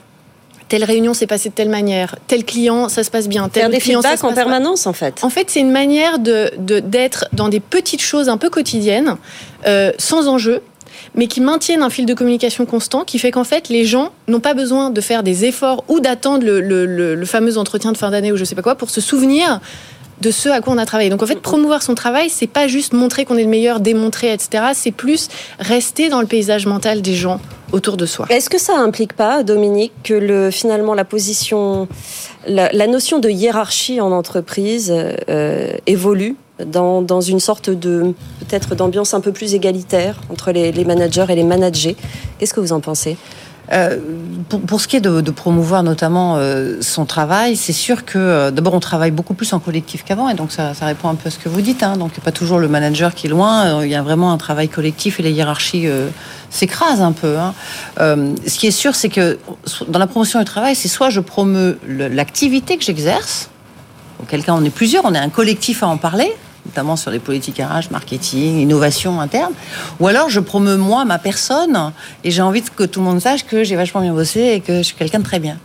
H: telle réunion s'est passée de telle manière, tel client ça se passe bien, tel
A: Faire des
H: client
A: feedbacks en
H: pas.
A: permanence, en fait.
H: En fait, c'est une manière de de- d'être dans des petites choses un peu quotidiennes, euh, sans enjeu, mais qui maintiennent un fil de communication constant, qui fait qu'en fait, les gens n'ont pas besoin de faire des efforts ou d'attendre le, le- le- le fameux entretien de fin d'année ou je sais pas quoi pour se souvenir de ce à quoi on a travaillé. Donc en fait, promouvoir son travail, c'est pas juste montrer qu'on est le meilleur, démontrer, etc. C'est plus rester dans le paysage mental des gens autour de soi.
A: Est-ce que ça implique pas, Dominique, que le, finalement la position, la, notion de hiérarchie en entreprise euh, évolue dans, une sorte de peut-être d'ambiance un peu plus égalitaire entre les managers et les managers? Qu'est-ce que vous en pensez?
F: Euh, pour, pour ce qui est de, de promouvoir notamment euh, son travail, c'est sûr que euh, d'abord on travaille beaucoup plus en collectif qu'avant et donc ça, ça répond un peu à ce que vous dites. Hein, donc pas toujours le manager qui est loin. euh, Il y a vraiment un travail collectif et les hiérarchies euh, s'écrasent un peu. Hein. Ce qui est sûr, c'est que dans la promotion du travail, c'est soit je promeux l'activité que j'exerce. Auquel cas on est plusieurs, on est un collectif à en parler notamment sur les politiques RH, marketing, innovation interne, ou alors je promeux moi ma personne et j'ai envie que tout le monde sache que j'ai vachement bien bossé et que je suis quelqu'un de très bien.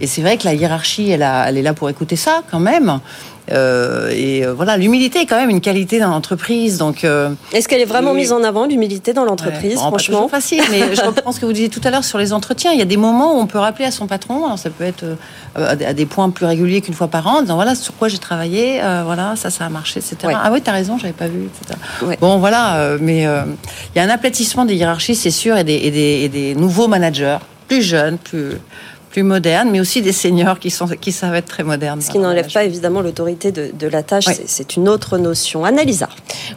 F: Et c'est vrai que la hiérarchie, elle est là pour écouter ça quand même. Euh, et euh, voilà, l'humilité est quand même une qualité dans l'entreprise. Donc, euh,
A: Est-ce qu'elle est vraiment mise en avant, l'humilité dans
F: Ouais,
A: l'entreprise,
F: bon, pas
A: franchement
F: toujours facile, mais *laughs* je reprends ce que vous disiez tout à l'heure sur les entretiens. Il y a des moments où on peut rappeler à son patron, alors ça peut être à des- points plus réguliers qu'une fois par an, en disant voilà sur quoi j'ai travaillé, euh, voilà, ça, ça a marché, etc.
A: Ouais.
F: Ah oui, t'as raison, j'avais pas vu, etc.
A: Ouais.
F: Bon, voilà, mais il y a un aplatissement des hiérarchies, c'est sûr, et des, et des, et des nouveaux managers, plus jeunes, plus, plus modernes, mais aussi des seniors qui, sont, qui savent être très modernes.
A: Ce qui n'enlève pas évidemment l'autorité de, de la tâche,
F: Oui.
A: c'est- une autre notion. Annalisa,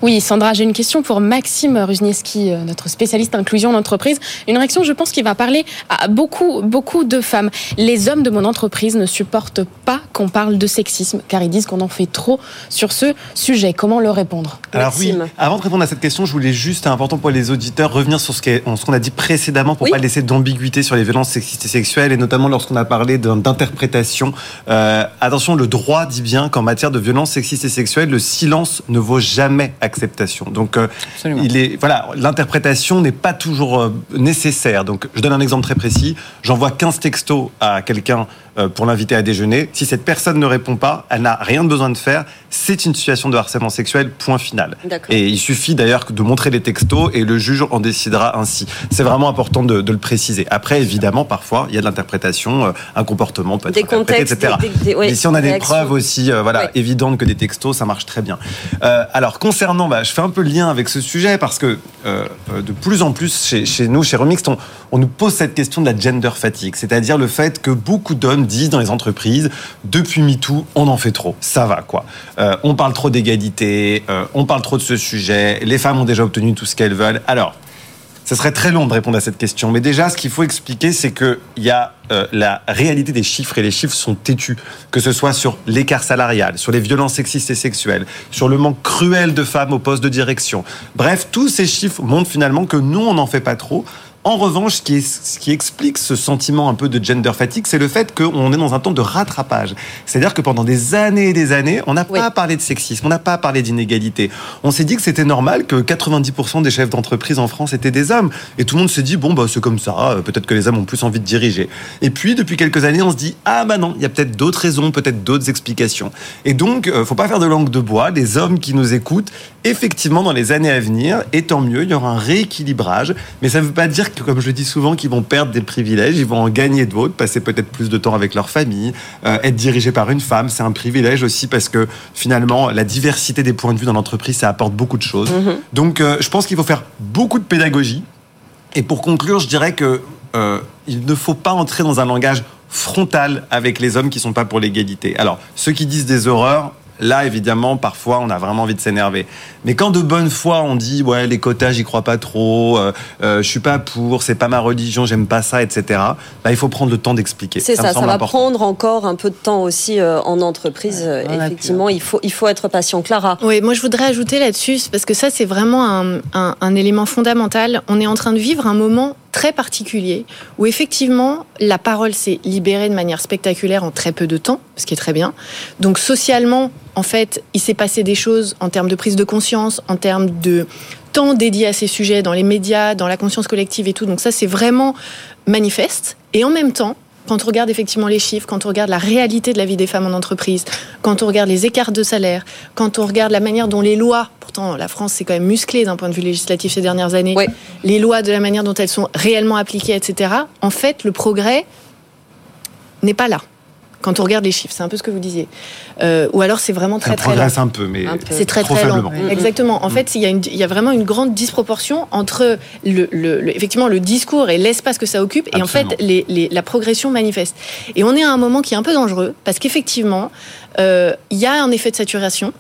E: Oui, Sandra, j'ai une question pour Maxime Ruznieski, euh, notre spécialiste inclusion en entreprise. Une réaction, je pense, qui va parler à beaucoup, beaucoup de femmes. Les hommes de mon entreprise ne supportent pas qu'on parle de sexisme, car ils disent qu'on en fait trop sur ce sujet. Comment leur répondre?
I: Alors oui, avant de répondre à cette question, je voulais juste, c'est important pour les auditeurs, revenir sur ce qu'on a dit précédemment pour
A: Oui.
I: pas laisser d'ambiguïté sur les violences sexistes et sexuelles, et notamment lorsqu'on a parlé d'interprétation. Euh, attention, le droit dit bien qu'en matière de violences sexistes et sexuelles, le silence ne vaut jamais acceptation. Donc, euh, il est voilà, l'interprétation n'est pas toujours euh, nécessaire. Donc, je donne un exemple très précis. J'envoie 15 textos à quelqu'un pour l'inviter à déjeuner. Si cette personne ne répond pas, elle n'a rien besoin de faire. C'est une situation de harcèlement sexuel. Point final. Et il suffit d'ailleurs de montrer les textos et le juge en décidera ainsi. C'est vraiment important de, de le préciser. Après, évidemment, parfois, il y a de l'interprétation, euh, un comportement peut être
A: Des contextes,
I: etc.
A: des- des- des- ouais,
I: Mais si on a des
A: réactions.
I: preuves aussi, euh, voilà,
A: Ouais.
I: évidentes que des textos, ça marche très bien. Euh, alors, concernant, bah, je fais un peu le lien avec ce sujet parce que euh, de plus en plus chez, chez nous, chez Remix, on, on nous pose cette question de la gender fatigue, c'est-à-dire le fait que beaucoup d'hommes disent dans les entreprises, depuis MeToo, on en fait trop, ça va quoi. On parle trop d'égalité, on parle trop de ce sujet, les femmes ont déjà obtenu tout ce qu'elles veulent. Alors, ce serait très long de répondre à cette question, mais déjà, ce qu'il faut expliquer, c'est qu'il y a euh, la réalité des chiffres, et les chiffres sont têtus, que ce soit sur l'écart salarial, sur les violences sexistes et sexuelles, sur le manque cruel de femmes au poste de direction. Bref, tous ces chiffres montrent finalement que nous, on n'en fait pas trop. En revanche, ce qui, est- ce qui explique ce sentiment un peu de gender fatigue, c'est le fait qu'on est dans un temps de rattrapage. C'est-à-dire que pendant des années et des années, on n'a
A: Oui.
I: pas parlé de sexisme, on n'a pas parlé d'inégalité. On s'est dit que c'était normal que 90% des chefs d'entreprise en France étaient des hommes. Et tout le monde s'est dit, bon, bah, c'est comme ça, euh, peut-être que les hommes ont plus envie de diriger. Et puis, depuis quelques années, on se dit, ah bah non, il y a peut-être d'autres raisons, peut-être d'autres explications. Et donc, euh, faut pas faire de langue de bois. Les hommes qui nous écoutent, effectivement, dans les années à venir, et tant mieux, il y aura un rééquilibrage. Mais ça ne veut pas dire que, comme je le dis souvent, qu'ils vont perdre des privilèges, ils vont en gagner d'autres, passer peut-être plus de temps avec leur famille, euh, être dirigé par une femme, c'est un privilège aussi parce que finalement, la diversité des points de vue dans l'entreprise, ça apporte beaucoup de choses. Donc, euh, je pense qu'il faut faire beaucoup de pédagogie. Et pour conclure, je dirais que euh, il ne faut pas entrer dans un langage frontal avec les hommes qui sont pas pour l'égalité. Alors, ceux qui disent des horreurs, là, évidemment, parfois, on a vraiment envie de s'énerver. Mais quand de bonne foi, on dit, ouais, les quotas, j'y crois pas trop, euh, euh, je suis pas pour, c'est pas ma religion, j'aime pas ça, etc. Bah, il faut prendre le temps d'expliquer.
A: C'est ça, ça, va
I: important.
A: prendre encore un peu de temps aussi euh, en entreprise. Euh, Effectivement, il faut, il faut être patient. Clara,
H: Oui, moi je voudrais ajouter là-dessus, parce que ça c'est vraiment un, un- un élément fondamental. On est en train de vivre un moment très particulier où effectivement la parole s'est libérée de manière spectaculaire en très peu de temps, ce qui est très bien. Donc socialement, en fait, il s'est passé des choses en termes de prise de conscience, en termes de temps dédié à ces sujets dans les médias, dans la conscience collective et tout. Donc ça c'est vraiment manifeste. Et en même temps, quand on regarde effectivement les chiffres, quand on regarde la réalité de la vie des femmes en entreprise, quand on regarde les écarts de salaire, quand on regarde la manière dont les lois, pourtant la France c'est quand même musclé d'un point de vue législatif ces dernières années,
A: Oui.
H: les lois de la manière dont elles sont réellement appliquées, etc., en fait le progrès n'est pas là. Quand on regarde les chiffres, c'est un peu ce que vous disiez. Euh, ou alors c'est vraiment
I: Ça
H: très très lent.
I: progresse un peu, mais.
H: C'est très
I: trop
H: très lent.
I: faiblement.
H: Exactement. En fait, il y, a une- il y a vraiment une grande disproportion entre le, le- le- effectivement le discours et l'espace que ça occupe et en fait
I: Absolument.
H: les- les- la progression manifeste. Et on est à un moment qui est un peu dangereux parce qu'effectivement, euh, il y a un effet de saturation.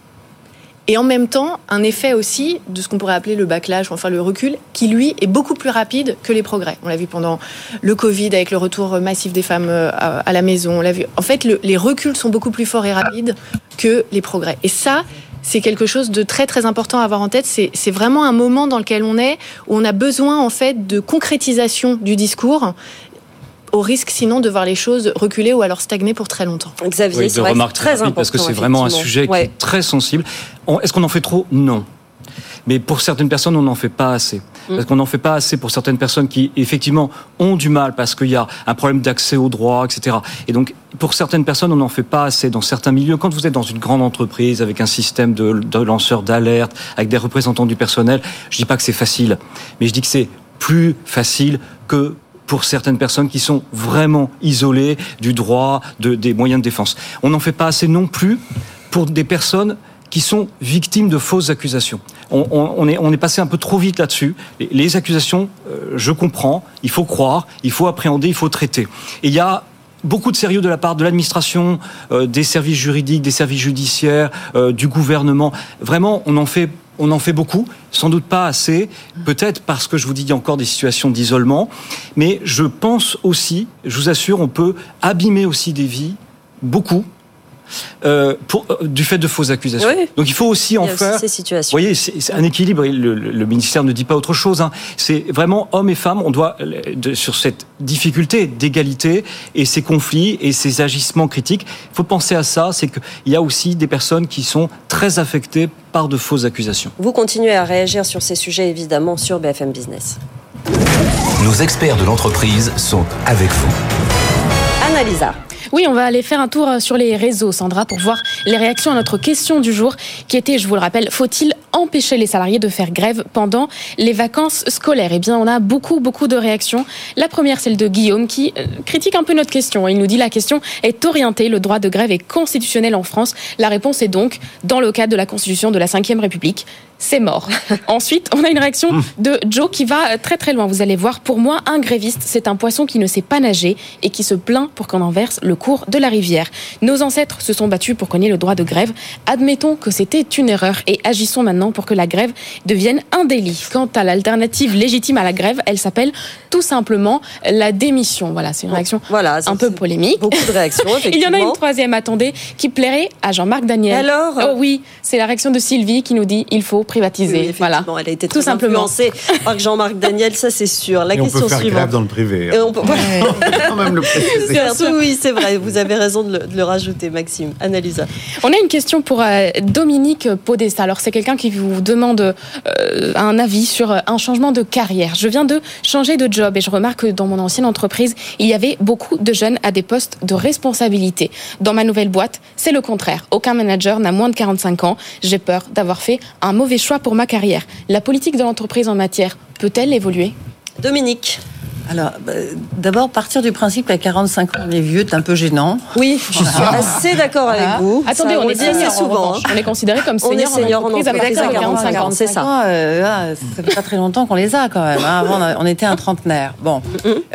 H: Et en même temps, un effet aussi de ce qu'on pourrait appeler le backlash, enfin le recul, qui lui est beaucoup plus rapide que les progrès. On l'a vu pendant le Covid avec le retour massif des femmes euh, à la maison. On l'a vu. En fait, le- les reculs sont beaucoup plus forts et rapides que les progrès. Et ça, c'est quelque chose de très très important à avoir en tête. C'est vraiment un moment dans lequel on est où on a besoin en fait de concrétisation du discours au risque sinon de voir les choses reculer ou alors stagner pour très longtemps.
A: Xavier,
G: Oui,
A: c'est
G: très
A: important.
G: parce que c'est vraiment un sujet qui est très sensible. Est-ce qu'on en fait trop? Non. Mais pour certaines personnes, on n'en fait pas assez.
A: Mm.
G: Parce qu'on n'en fait pas assez pour certaines personnes qui, effectivement, ont du mal parce qu'il y a un problème d'accès aux droits, etc. Et donc, pour certaines personnes, on n'en fait pas assez dans certains milieux. Quand vous êtes dans une grande entreprise avec un système de, de lanceurs d'alerte, avec des représentants du personnel, je dis pas que c'est facile, mais je dis que c'est plus facile que pour certaines personnes qui sont vraiment isolées du droit, de, des moyens de défense. On n'en fait pas assez non plus pour des personnes qui sont victimes de fausses accusations. On, est, passé un peu trop vite là-dessus. Les, les accusations, euh, je comprends, il faut croire, il faut appréhender, il faut traiter. Et il y a beaucoup de sérieux de la part de l'administration, euh, des services juridiques, des services judiciaires, euh, du gouvernement. Vraiment, on en fait. On en fait beaucoup, sans doute pas assez, peut-être parce que je vous dis y a encore des situations d'isolement, mais je pense aussi, je vous assure, on peut abîmer aussi des vies, beaucoup, euh, pour, euh, du fait de fausses accusations.
A: Oui.
G: Donc il faut aussi
A: Il
G: en
A: y a aussi
G: faire.
A: ces
G: Vous
A: situations.
G: voyez, c'est un équilibre. Le, le- le ministère ne dit pas autre chose. hein. C'est vraiment hommes et femmes. On doit euh, de- sur cette difficulté d'égalité et ces conflits et ces agissements critiques. Il faut penser à ça. C'est qu'il y a aussi des personnes qui sont très affectées par de fausses accusations.
A: Vous continuez à réagir sur ces sujets, évidemment, sur BFM Business.
C: Nos experts de l'entreprise sont avec vous.
A: Annalisa,
E: Oui, on va aller faire un tour euh, sur les réseaux, Sandra, pour voir les réactions à notre question du jour, qui était, je vous le rappelle, faut-il empêcher les salariés de faire grève pendant les vacances scolaires? Eh bien, on a beaucoup, beaucoup de réactions. La première, celle de Guillaume, qui euh, critique un peu notre question. Il nous dit la question est orientée, le droit de grève est constitutionnel en France. La réponse est donc, dans le cadre de la Constitution de la Ve République, c'est mort. *laughs* Ensuite, on a une réaction de Joe qui va très très loin. Vous allez voir, pour moi, un gréviste, c'est un poisson qui ne sait pas nager et qui se plaint pour qu'on en verse le cours de la rivière. Nos ancêtres se sont battus pour cogner le droit de grève. Admettons que c'était une erreur et agissons maintenant pour que la grève devienne un délit. Quant à l'alternative légitime à la grève, elle s'appelle tout simplement la démission. Voilà, c'est une réaction
A: Voilà,
E: un peu polémique.
A: Beaucoup de réactions, *laughs*
E: Il y en a une troisième, attendez, qui plairait à Jean-Marc Daniel.
A: Alors
E: Oh oui, c'est la réaction de Sylvie qui nous dit il faut privatiser.
A: Oui,
E: voilà.
A: elle a été
E: Tout
A: très
E: simplement.
A: influencée par Jean-Marc Daniel, ça c'est sûr. La
I: Et on
A: question
I: peut faire
A: suivante.
I: grève dans le privé.
A: Et on peut- *laughs* voilà.
I: quand même le *laughs* préciser.
A: Oui, c'est vrai, vous avez raison de le, de le rajouter, Maxime. Annalisa.
E: On a une question pour euh, Dominique Podesta. Alors, c'est quelqu'un qui vous demande euh, un avis sur euh, un changement de carrière. Je viens de changer de job et je remarque que dans mon ancienne entreprise, il y avait beaucoup de jeunes à des postes de responsabilité. Dans ma nouvelle boîte, c'est le contraire. Aucun manager n'a moins de 45 ans. J'ai peur d'avoir fait un mauvais choix pour ma carrière. La politique de l'entreprise en matière peut-elle évoluer?
A: Dominique.
F: Alors, bah, d'abord, partir du principe qu'à 45 ans, on est vieux, c'est un peu gênant.
A: Oui, *laughs* je suis assez d'accord avec
F: Voilà.
A: vous.
E: Attendez,
A: Ça,
E: on est
A: assez
E: senior en
A: souvent. hein.
E: On est considéré comme
A: On est
E: senior,
A: senior en
E: entreprise à
A: entreprise à
E: 45 ans.
A: 45 c'est ça.
F: euh, ça fait pas très longtemps qu'on les a quand même. hein. Avant, on on était un trentenaire. Bon,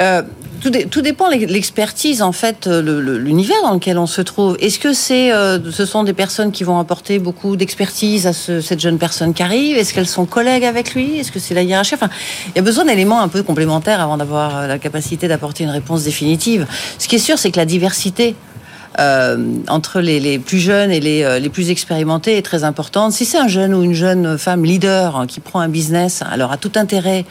F: Euh, tout, dé- tout dépend l'expertise en fait, euh, l'univers dans lequel on se trouve. Est-ce que c'est, euh, ce sont des personnes qui vont apporter beaucoup d'expertise à ce- cette jeune personne qui arrive? Est-ce qu'elles sont collègues avec lui? Est-ce que c'est la hiérarchie? Enfin, il y a besoin d'éléments un peu complémentaires avant d'avoir euh, la capacité d'apporter une réponse définitive. Ce qui est sûr, c'est que la diversité entre les, plus jeunes et les, les plus expérimentés est très importante. Si c'est un jeune ou une jeune femme leader hein, qui prend un business, alors a tout intérêt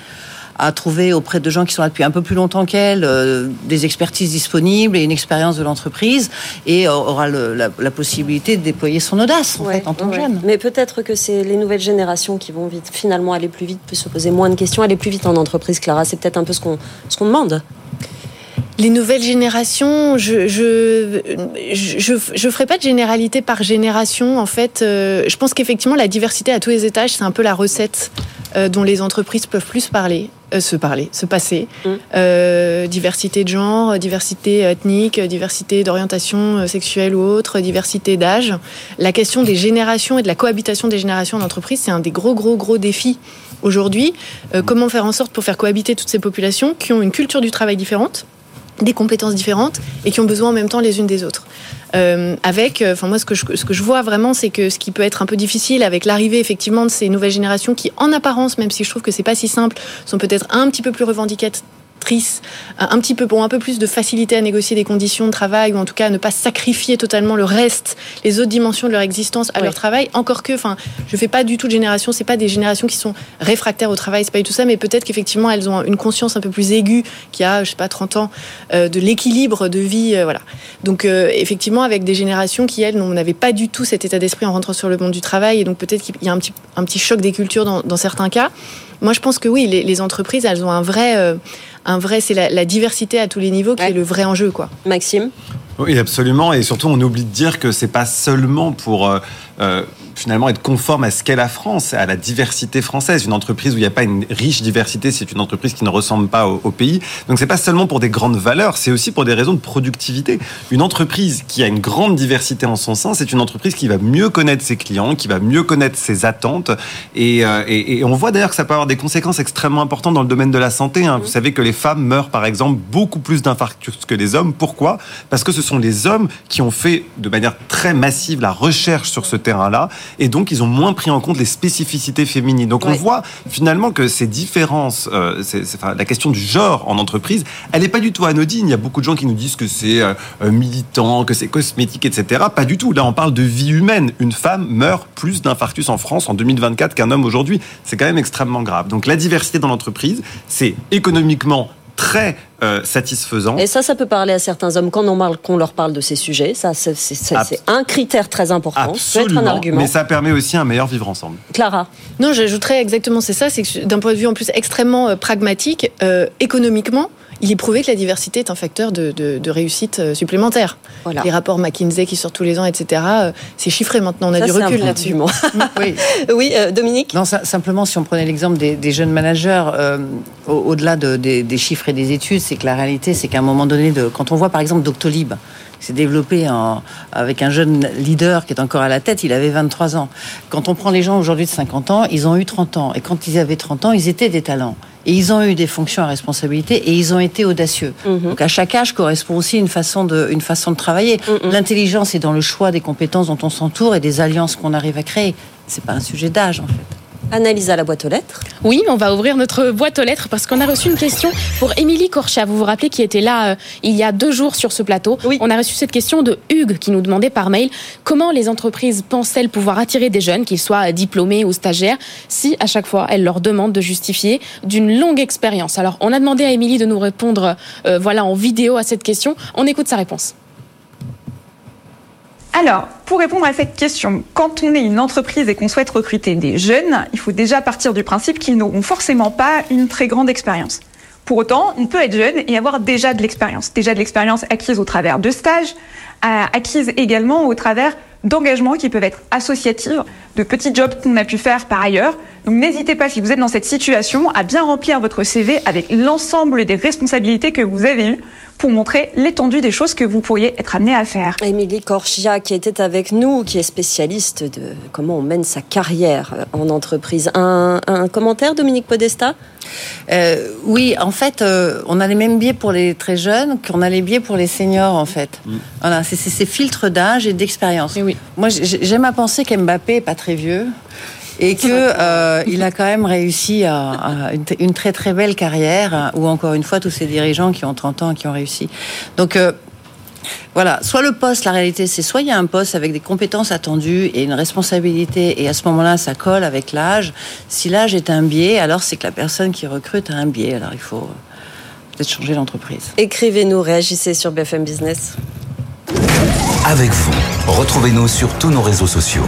F: à trouver auprès de gens qui sont là depuis un peu plus longtemps qu'elle euh, des expertises disponibles et une expérience de l'entreprise et euh, aura le- la, la possibilité de déployer son audace en,
A: Ouais,
F: fait, en tant que
A: ouais.
F: jeune.
A: Mais peut-être que c'est les nouvelles générations qui vont vite, finalement aller plus vite, se poser moins de questions, aller plus vite en entreprise, Clara. C'est peut-être un peu ce qu'on ce qu'on demande.
H: Les nouvelles générations, je je je, je, je ferai pas de généralité par génération. En fait, euh, je pense qu'effectivement la diversité à tous les étages, c'est un peu la recette euh, dont les entreprises peuvent plus parler, euh, se parler, se passer.
A: Mm.
H: Euh, diversité de genre, diversité ethnique, diversité d'orientation euh, sexuelle ou autre, diversité d'âge. La question des générations et de la cohabitation des générations en entreprise, c'est un des gros gros gros défis aujourd'hui. Euh, comment faire en sorte pour faire cohabiter toutes ces populations qui ont une culture du travail différente des compétences différentes et qui ont besoin en même temps les unes des autres. Euh, avec, euh, enfin moi ce que je, vois vraiment, c'est que ce qui peut être un peu difficile avec l'arrivée effectivement de ces nouvelles générations qui, en apparence, même si je trouve que c'est pas si simple, sont peut-être un petit peu plus revendicatrices, un un petit peu pour un peu plus de facilité à négocier des conditions de travail ou en tout cas à ne pas sacrifier totalement le reste, les autres dimensions de leur existence à
A: Oui.
H: leur travail. Encore que, enfin, je fais pas du tout de génération, c'est pas des générations qui sont réfractaires au travail, c'est pas du tout ça, mais peut-être qu'effectivement elles ont une conscience un peu plus aiguë qu'il y a, je sais pas, 30 ans, euh, de l'équilibre de vie, euh, voilà. Donc euh, effectivement avec des générations qui elles n'avaient pas du tout cet état d'esprit en rentrant sur le monde du travail et donc peut-être qu'il y a un petit, un petit choc des cultures dans, dans certains cas. Moi je pense que oui, les, les entreprises elles ont un vrai, euh, un vrai, c'est la, la diversité à tous les niveaux qui
A: Ouais.
H: est le vrai enjeu quoi.
A: Maxime?
I: Oui, absolument. Et surtout, on oublie de dire que c'est pas seulement pour euh, euh, finalement être conforme à ce qu'est la France, à la diversité française. Une entreprise où il n'y a pas une riche diversité, c'est une entreprise qui ne ressemble pas au, au pays. Donc, c'est pas seulement pour des grandes valeurs, c'est aussi pour des raisons de productivité. Une entreprise qui a une grande diversité en son sein, c'est une entreprise qui va mieux connaître ses clients, qui va mieux connaître ses attentes. Et, euh, et, et on voit d'ailleurs que ça peut avoir des conséquences extrêmement importantes dans le domaine de la santé. hein. Vous savez que les femmes meurent, par exemple, beaucoup plus d'infarctus que les hommes. Pourquoi? Parce que ce sont les hommes qui ont fait de manière très massive la recherche sur ce terrain-là, et donc ils ont moins pris en compte les spécificités féminines. Donc on voit finalement que ces différences, euh, enfin, la question du genre en entreprise, elle n'est pas du tout anodine. Il y a beaucoup de gens qui nous disent que c'est euh, euh, militant, que c'est cosmétique, etc. Pas du tout. Là, on parle de vie humaine. Une femme meurt plus d'infarctus en France en 2024 qu'un homme aujourd'hui. C'est quand même extrêmement grave. Donc la diversité dans l'entreprise, c'est économiquement très euh, satisfaisant.
A: Et ça, ça peut parler à certains hommes quand on, parle, leur parle de ces sujets. Ça, c'est, un critère très important. Ça peut être
I: Absolument,
A: un argument.
I: mais ça permet aussi un meilleur vivre ensemble.
A: Clara,
H: Non, j'ajouterais exactement, c'est ça, c'est que d'un point de vue en plus extrêmement euh, pragmatique, euh, économiquement, il est prouvé que la diversité est un facteur de, de- de réussite euh, supplémentaire.
A: voilà.
H: Les rapports McKinsey qui sortent tous les ans, etc., euh, c'est chiffré maintenant, on a
A: Ça,
H: du recul là-dessus. *laughs*
F: Oui.
A: oui, euh, Dominique
F: Non, ça- simplement, si on prenait l'exemple des, des jeunes managers, euh, au- au-delà de- des, des chiffres et des études, c'est que la réalité, c'est qu'à un moment donné, de, quand on voit par exemple Doctolib, s'est développé en, avec un jeune leader qui est encore à la tête, il avait 23 ans. Quand on prend les gens aujourd'hui de 50 ans, ils ont eu 30 ans. Et quand ils avaient 30 ans, ils étaient des talents. Et ils ont eu des fonctions à responsabilité et ils ont été audacieux.
A: Mhm.
F: Donc à chaque âge correspond aussi une façon de, une façon de travailler.
A: Mhm.
F: L'intelligence est dans le choix des compétences dont on s'entoure et des alliances qu'on arrive à créer. C'est pas un sujet d'âge en fait.
A: Analyse à la boîte aux lettres.
E: Oui, on va ouvrir notre boîte aux lettres parce qu'on a reçu une question pour Émilie Corchat. Vous vous rappelez qui était là euh, il y a deux jours sur ce plateau?
A: Oui.
E: On a reçu cette question de Hugues qui nous demandait par mail comment les entreprises pensent-elles pouvoir attirer des jeunes, qu'ils soient diplômés ou stagiaires, si à chaque fois elles leur demandent de justifier d'une longue expérience? Alors on a demandé à Émilie de nous répondre euh, voilà en vidéo à cette question. On écoute sa réponse.
J: Alors, pour répondre à cette question, quand on est une entreprise et qu'on souhaite recruter des jeunes, il faut déjà partir du principe qu'ils n'auront forcément pas une très grande expérience. Pour autant, on peut être jeune et avoir déjà de l'expérience. Déjà de l'expérience acquise au travers de stages, euh, acquise également au travers d'engagements qui peuvent être associatifs, de petits jobs qu'on a pu faire par ailleurs. Donc n'hésitez pas, si vous êtes dans cette situation, à bien remplir votre CV avec l'ensemble des responsabilités que vous avez eues pour montrer l'étendue des choses que vous pourriez être amené à faire.
A: Émilie Corchia, qui était avec nous, qui est spécialiste de comment on mène sa carrière euh, en entreprise. Un, un commentaire, Dominique Podesta?
F: Euh, oui, en fait, euh, on a les mêmes biais pour les très jeunes qu'on a les biais pour les seniors, en fait. Voilà, c'est ces filtres d'âge et d'expérience.
E: oui.
F: Moi, j'ai- j'aime à penser qu'Mbappé est pas très vieux et que euh, il a quand même réussi à, à une, une très très belle carrière. Ou encore une fois, tous ces dirigeants qui ont 30 ans et qui ont réussi. Donc euh, voilà, soit le poste, la réalité, c'est soit il y a un poste avec des compétences attendues et une responsabilité, et à ce moment-là, ça colle avec l'âge. Si l'âge est un biais, alors c'est que la personne qui recrute a un biais. Alors il faut euh, peut-être changer l'entreprise.
A: Écrivez-nous, réagissez sur BFM Business.
C: Avec vous, retrouvez-nous sur tous nos réseaux sociaux.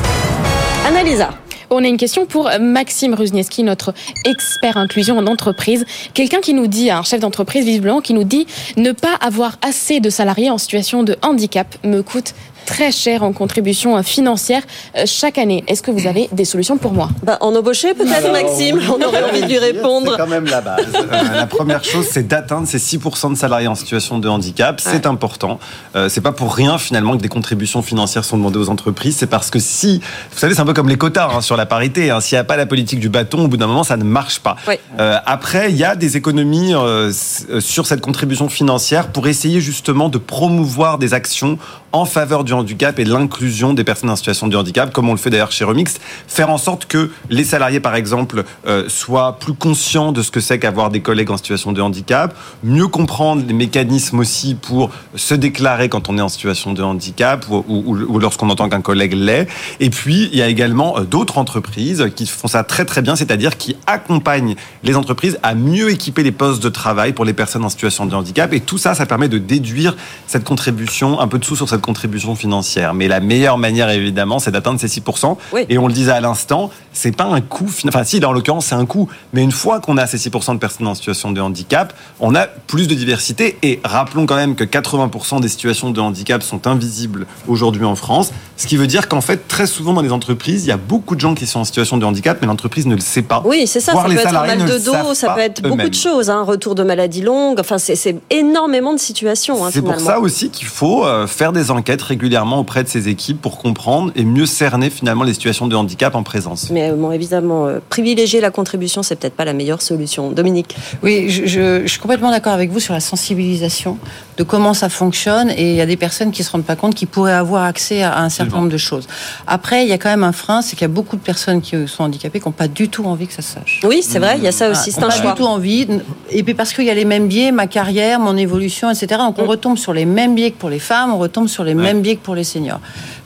A: Annalisa.
E: On a une question pour Maxime Ruznieski, notre expert inclusion en entreprise. Quelqu'un qui nous dit, un chef d'entreprise visiblement, qui nous dit ne pas avoir assez de salariés en situation de handicap me coûte très cher en contribution financière euh, chaque année. Est-ce que vous avez des solutions pour moi?
A: Bah, en embaucher peut-être, Maxime On aurait envie de lui
I: C'est
A: répondre.
I: quand même la base. Euh, la première chose, c'est d'atteindre ces 6% de salariés en situation de handicap. C'est important. Euh, c'est pas pour rien finalement que des contributions financières sont demandées aux entreprises. C'est parce que si, vous savez, c'est un peu comme les quotas hein, sur la parité. hein. S'il n'y a pas la politique du bâton, au bout d'un moment, ça ne marche pas. Euh, après, il y a des économies euh, euh, sur cette contribution financière pour essayer justement de promouvoir des actions en faveur du handicap et de l'inclusion des personnes en situation de handicap, comme on le fait d'ailleurs chez Remix, faire en sorte que les salariés, par exemple, euh, soient plus conscients de ce que c'est qu'avoir des collègues en situation de handicap, mieux comprendre les mécanismes aussi pour se déclarer quand on est en situation de handicap ou, ou- lorsqu'on entend qu'un collègue l'est. Et puis, il y a également euh, d'autres entreprises qui font ça très très bien, c'est-à-dire qui accompagnent les entreprises à mieux équiper les postes de travail pour les personnes en situation de handicap. Et tout ça, ça permet de déduire cette contribution, un peu de sous sur cette contribution financière. Mais la meilleure manière, évidemment, c'est d'atteindre ces 6%.
A: Oui.
I: Et on le disait à l'instant, c'est pas un coût, fin- enfin si, en l'occurrence, c'est un coût. Mais une fois qu'on a ces 6% de personnes en situation de handicap, on a plus de diversité. Et rappelons quand même que 80% des situations de handicap sont invisibles aujourd'hui en France. Ce qui veut dire qu'en fait, très souvent dans les entreprises, il y a beaucoup de gens qui sont en situation de handicap, mais l'entreprise ne le sait pas.
A: Oui, c'est ça. Ça peut être un mal de dos, ça peut être beaucoup de choses. Un retour de maladie longue. Enfin, c'est énormément de situations. hein,
I: C'est pour ça aussi qu'il faut euh, faire des enquêtes régulièrement auprès de ces équipes pour comprendre et mieux cerner finalement les situations de handicap en présence.
A: Mais euh, bon, évidemment, euh, privilégier la contribution, c'est peut-être pas la meilleure solution. Dominique.
F: Oui, je, je- je suis complètement d'accord avec vous sur la sensibilisation de comment ça fonctionne et il y a des personnes qui se rendent pas compte qu'ils pourraient avoir accès à un certain nombre de choses. Après, il y a quand même un frein, c'est qu'il y a beaucoup de personnes qui sont handicapées qui n'ont pas du tout envie que ça se sache.
A: Oui, c'est vrai, il y a ça aussi,
F: Ah,
A: c'est un
F: pas
A: choix.
F: du tout envie. Et puis parce qu'il y a les mêmes biais, ma carrière, mon évolution, etc. Donc on retombe sur les mêmes biais que pour les femmes, on retombe sur les mêmes biais que pour les seniors.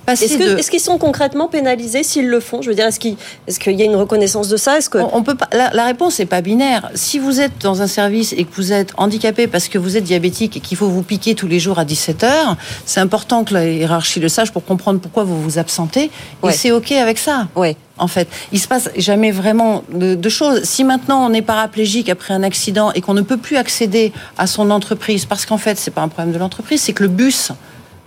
A: Est-ce
F: de-
A: qu'ils sont concrètement pénalisés s'ils le font? Je veux dire, est-ce qu'il est y a une reconnaissance de ça? Est-ce que
F: On, on peut pas, la, la réponse n'est pas binaire. Si vous êtes dans un service et que vous êtes handicapé parce que vous êtes diabétique et qu'il faut vous piquer tous les jours à 17 heures, c'est important que la hiérarchie le sache pour comprendre pourquoi vous vous absentez.
A: Ouais.
F: Et c'est OK avec ça.
A: Ouais.
F: En fait, il se passe jamais vraiment de, de choses. Si maintenant on est paraplégique après un accident et qu'on ne peut plus accéder à son entreprise parce qu'en fait c'est pas un problème de l'entreprise, c'est que le bus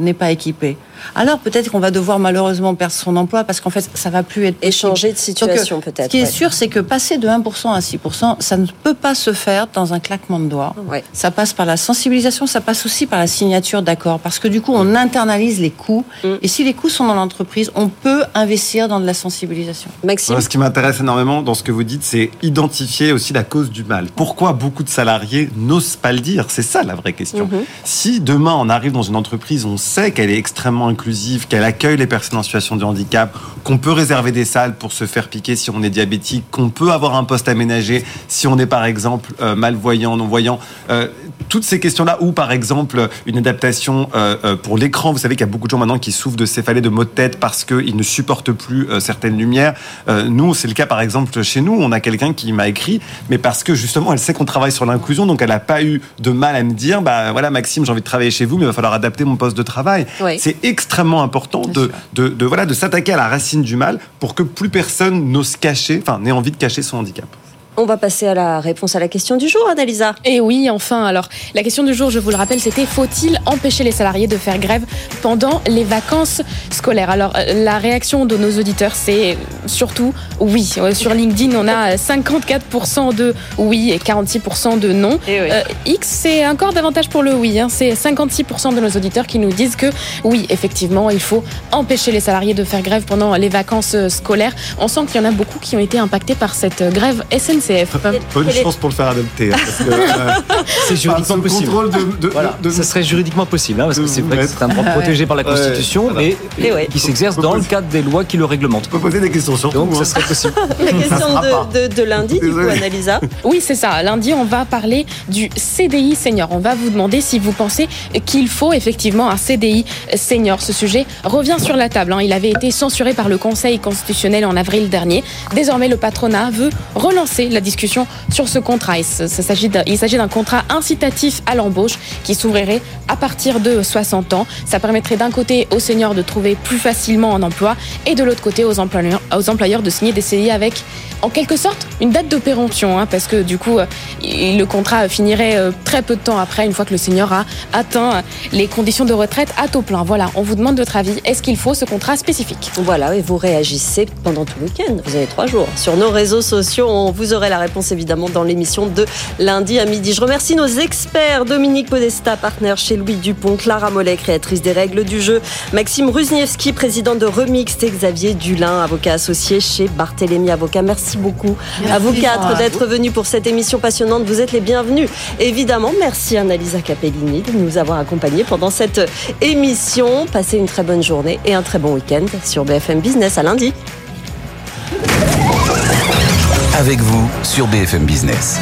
F: n'est pas équipé, alors peut-être qu'on va devoir malheureusement perdre son emploi parce qu'en fait, ça va plus être.
A: Échanger de situation
F: euh,
A: peut-être.
F: Ce qui est sûr, c'est que passer de 1% à 6%, ça ne peut pas se faire dans un claquement de doigts.
A: Ouais.
F: Ça passe par la sensibilisation, ça passe aussi par la signature d'accords, parce que du coup, on internalise les coûts.
A: Mm.
F: Et si les coûts sont dans l'entreprise, on peut investir dans de la sensibilisation.
A: Maxime
I: ce qui m'intéresse énormément dans ce que vous dites, c'est identifier aussi la cause du mal. Pourquoi beaucoup de salariés n'osent pas le dire? C'est ça la vraie question.
A: Mhm.
I: Si demain on arrive dans une entreprise, on sait qu'elle est extrêmement inclusive, qu'elle accueille les personnes en situation de handicap, qu'on peut réserver des salles pour se faire piquer si on est diabétique, qu'on peut avoir un poste aménagé si on est par exemple euh, malvoyant, non-voyant, euh, toutes ces questions-là, ou par exemple une adaptation euh, pour l'écran, vous savez qu'il y a beaucoup de gens maintenant qui souffrent de céphalée, de maux de tête parce qu'ils ne supportent plus certaines lumières. Nous, c'est le cas par exemple chez nous, on a quelqu'un qui m'a écrit, mais parce que justement elle sait qu'on travaille sur l'inclusion, donc elle n'a pas eu de mal à me dire, bah voilà Maxime, j'ai envie de travailler chez vous, mais il va falloir adapter mon poste de travail.
A: Oui.
I: C'est extrêmement important de, de, de, voilà de s'attaquer à la racine du mal pour que plus personne n'ose cacher, enfin n'ait envie de cacher son handicap.
A: On va passer à la réponse à la question du jour, Annalisa.
E: Et oui, enfin, alors, la question du jour, je vous le rappelle, c'était faut-il empêcher les salariés de faire grève pendant les vacances scolaires? Alors, euh, la réaction de nos auditeurs, c'est surtout oui. Euh, Sur LinkedIn, on a 54% de oui et 46% de non.
A: Eh oui.
E: Euh, X, c'est encore davantage pour le oui. hein. C'est 56% de nos auditeurs qui nous disent que oui, effectivement, il faut empêcher les salariés de faire grève pendant les vacances scolaires. On sent qu'il y en a beaucoup qui ont été impactés par cette grève SNCF.
I: Bonne
A: est-
I: chance pour le faire adopter. hein, euh, *laughs*
G: C'est juridiquement possible.
I: contrôle de, de-
G: Voilà,
I: de-
G: ça serait juridiquement possible, hein, parce que c'est vrai que c'est un droit protégé par la. Constitution, mais
A: ouais.
G: qui s'exerce dans le cadre des lois qui le réglementent.
I: On peut poser des questions sur
G: Donc ça
I: hein.
G: serait possible.
A: La question de, lundi, du coup. Annalisa. *laughs*
E: Oui, c'est ça. Lundi, on va parler du CDI senior. On va vous demander si vous pensez qu'il faut effectivement un CDI senior. Ce sujet revient sur la table. hein. Il avait été censuré par le Conseil constitutionnel en avril dernier. Désormais, le patronat veut relancer la discussion sur ce contrat. Il s'agit d'un contrat incitatif à l'embauche qui s'ouvrirait à partir de 60 ans. Ça permettrait d'un côté aux seniors de trouver plus facilement un emploi et de l'autre côté aux employeurs, de signer des CDI avec en quelque sorte une date de péremption hein, parce que du coup euh, le contrat finirait euh, très peu de temps après une fois que le senior a atteint les conditions de retraite à taux plein. Voilà, on vous demande votre avis. Est-ce qu'il faut ce contrat spécifique?
A: Voilà, et vous réagissez pendant tout le week-end. Vous avez trois jours. Sur nos réseaux sociaux, on vous aurez la réponse évidemment dans l'émission de lundi à midi. Je remercie nos experts, Dominique Podesta, partenaire chez Louis Dupont, Clara Mollet, créatrice des règles du jeu, Maxime Ruzniewski, président de Remixed, et Xavier Dulin, avocat associé chez Barthélémy Avocat. Merci beaucoup à vous quatre d'être venus pour cette émission passionnante. Vous êtes les bienvenus. Évidemment, merci Annalisa Capellini de nous avoir accompagnés pendant cette émission. Passez une très bonne journée et un très bon week-end sur BFM Business. À lundi.
C: Avec vous sur BFM Business.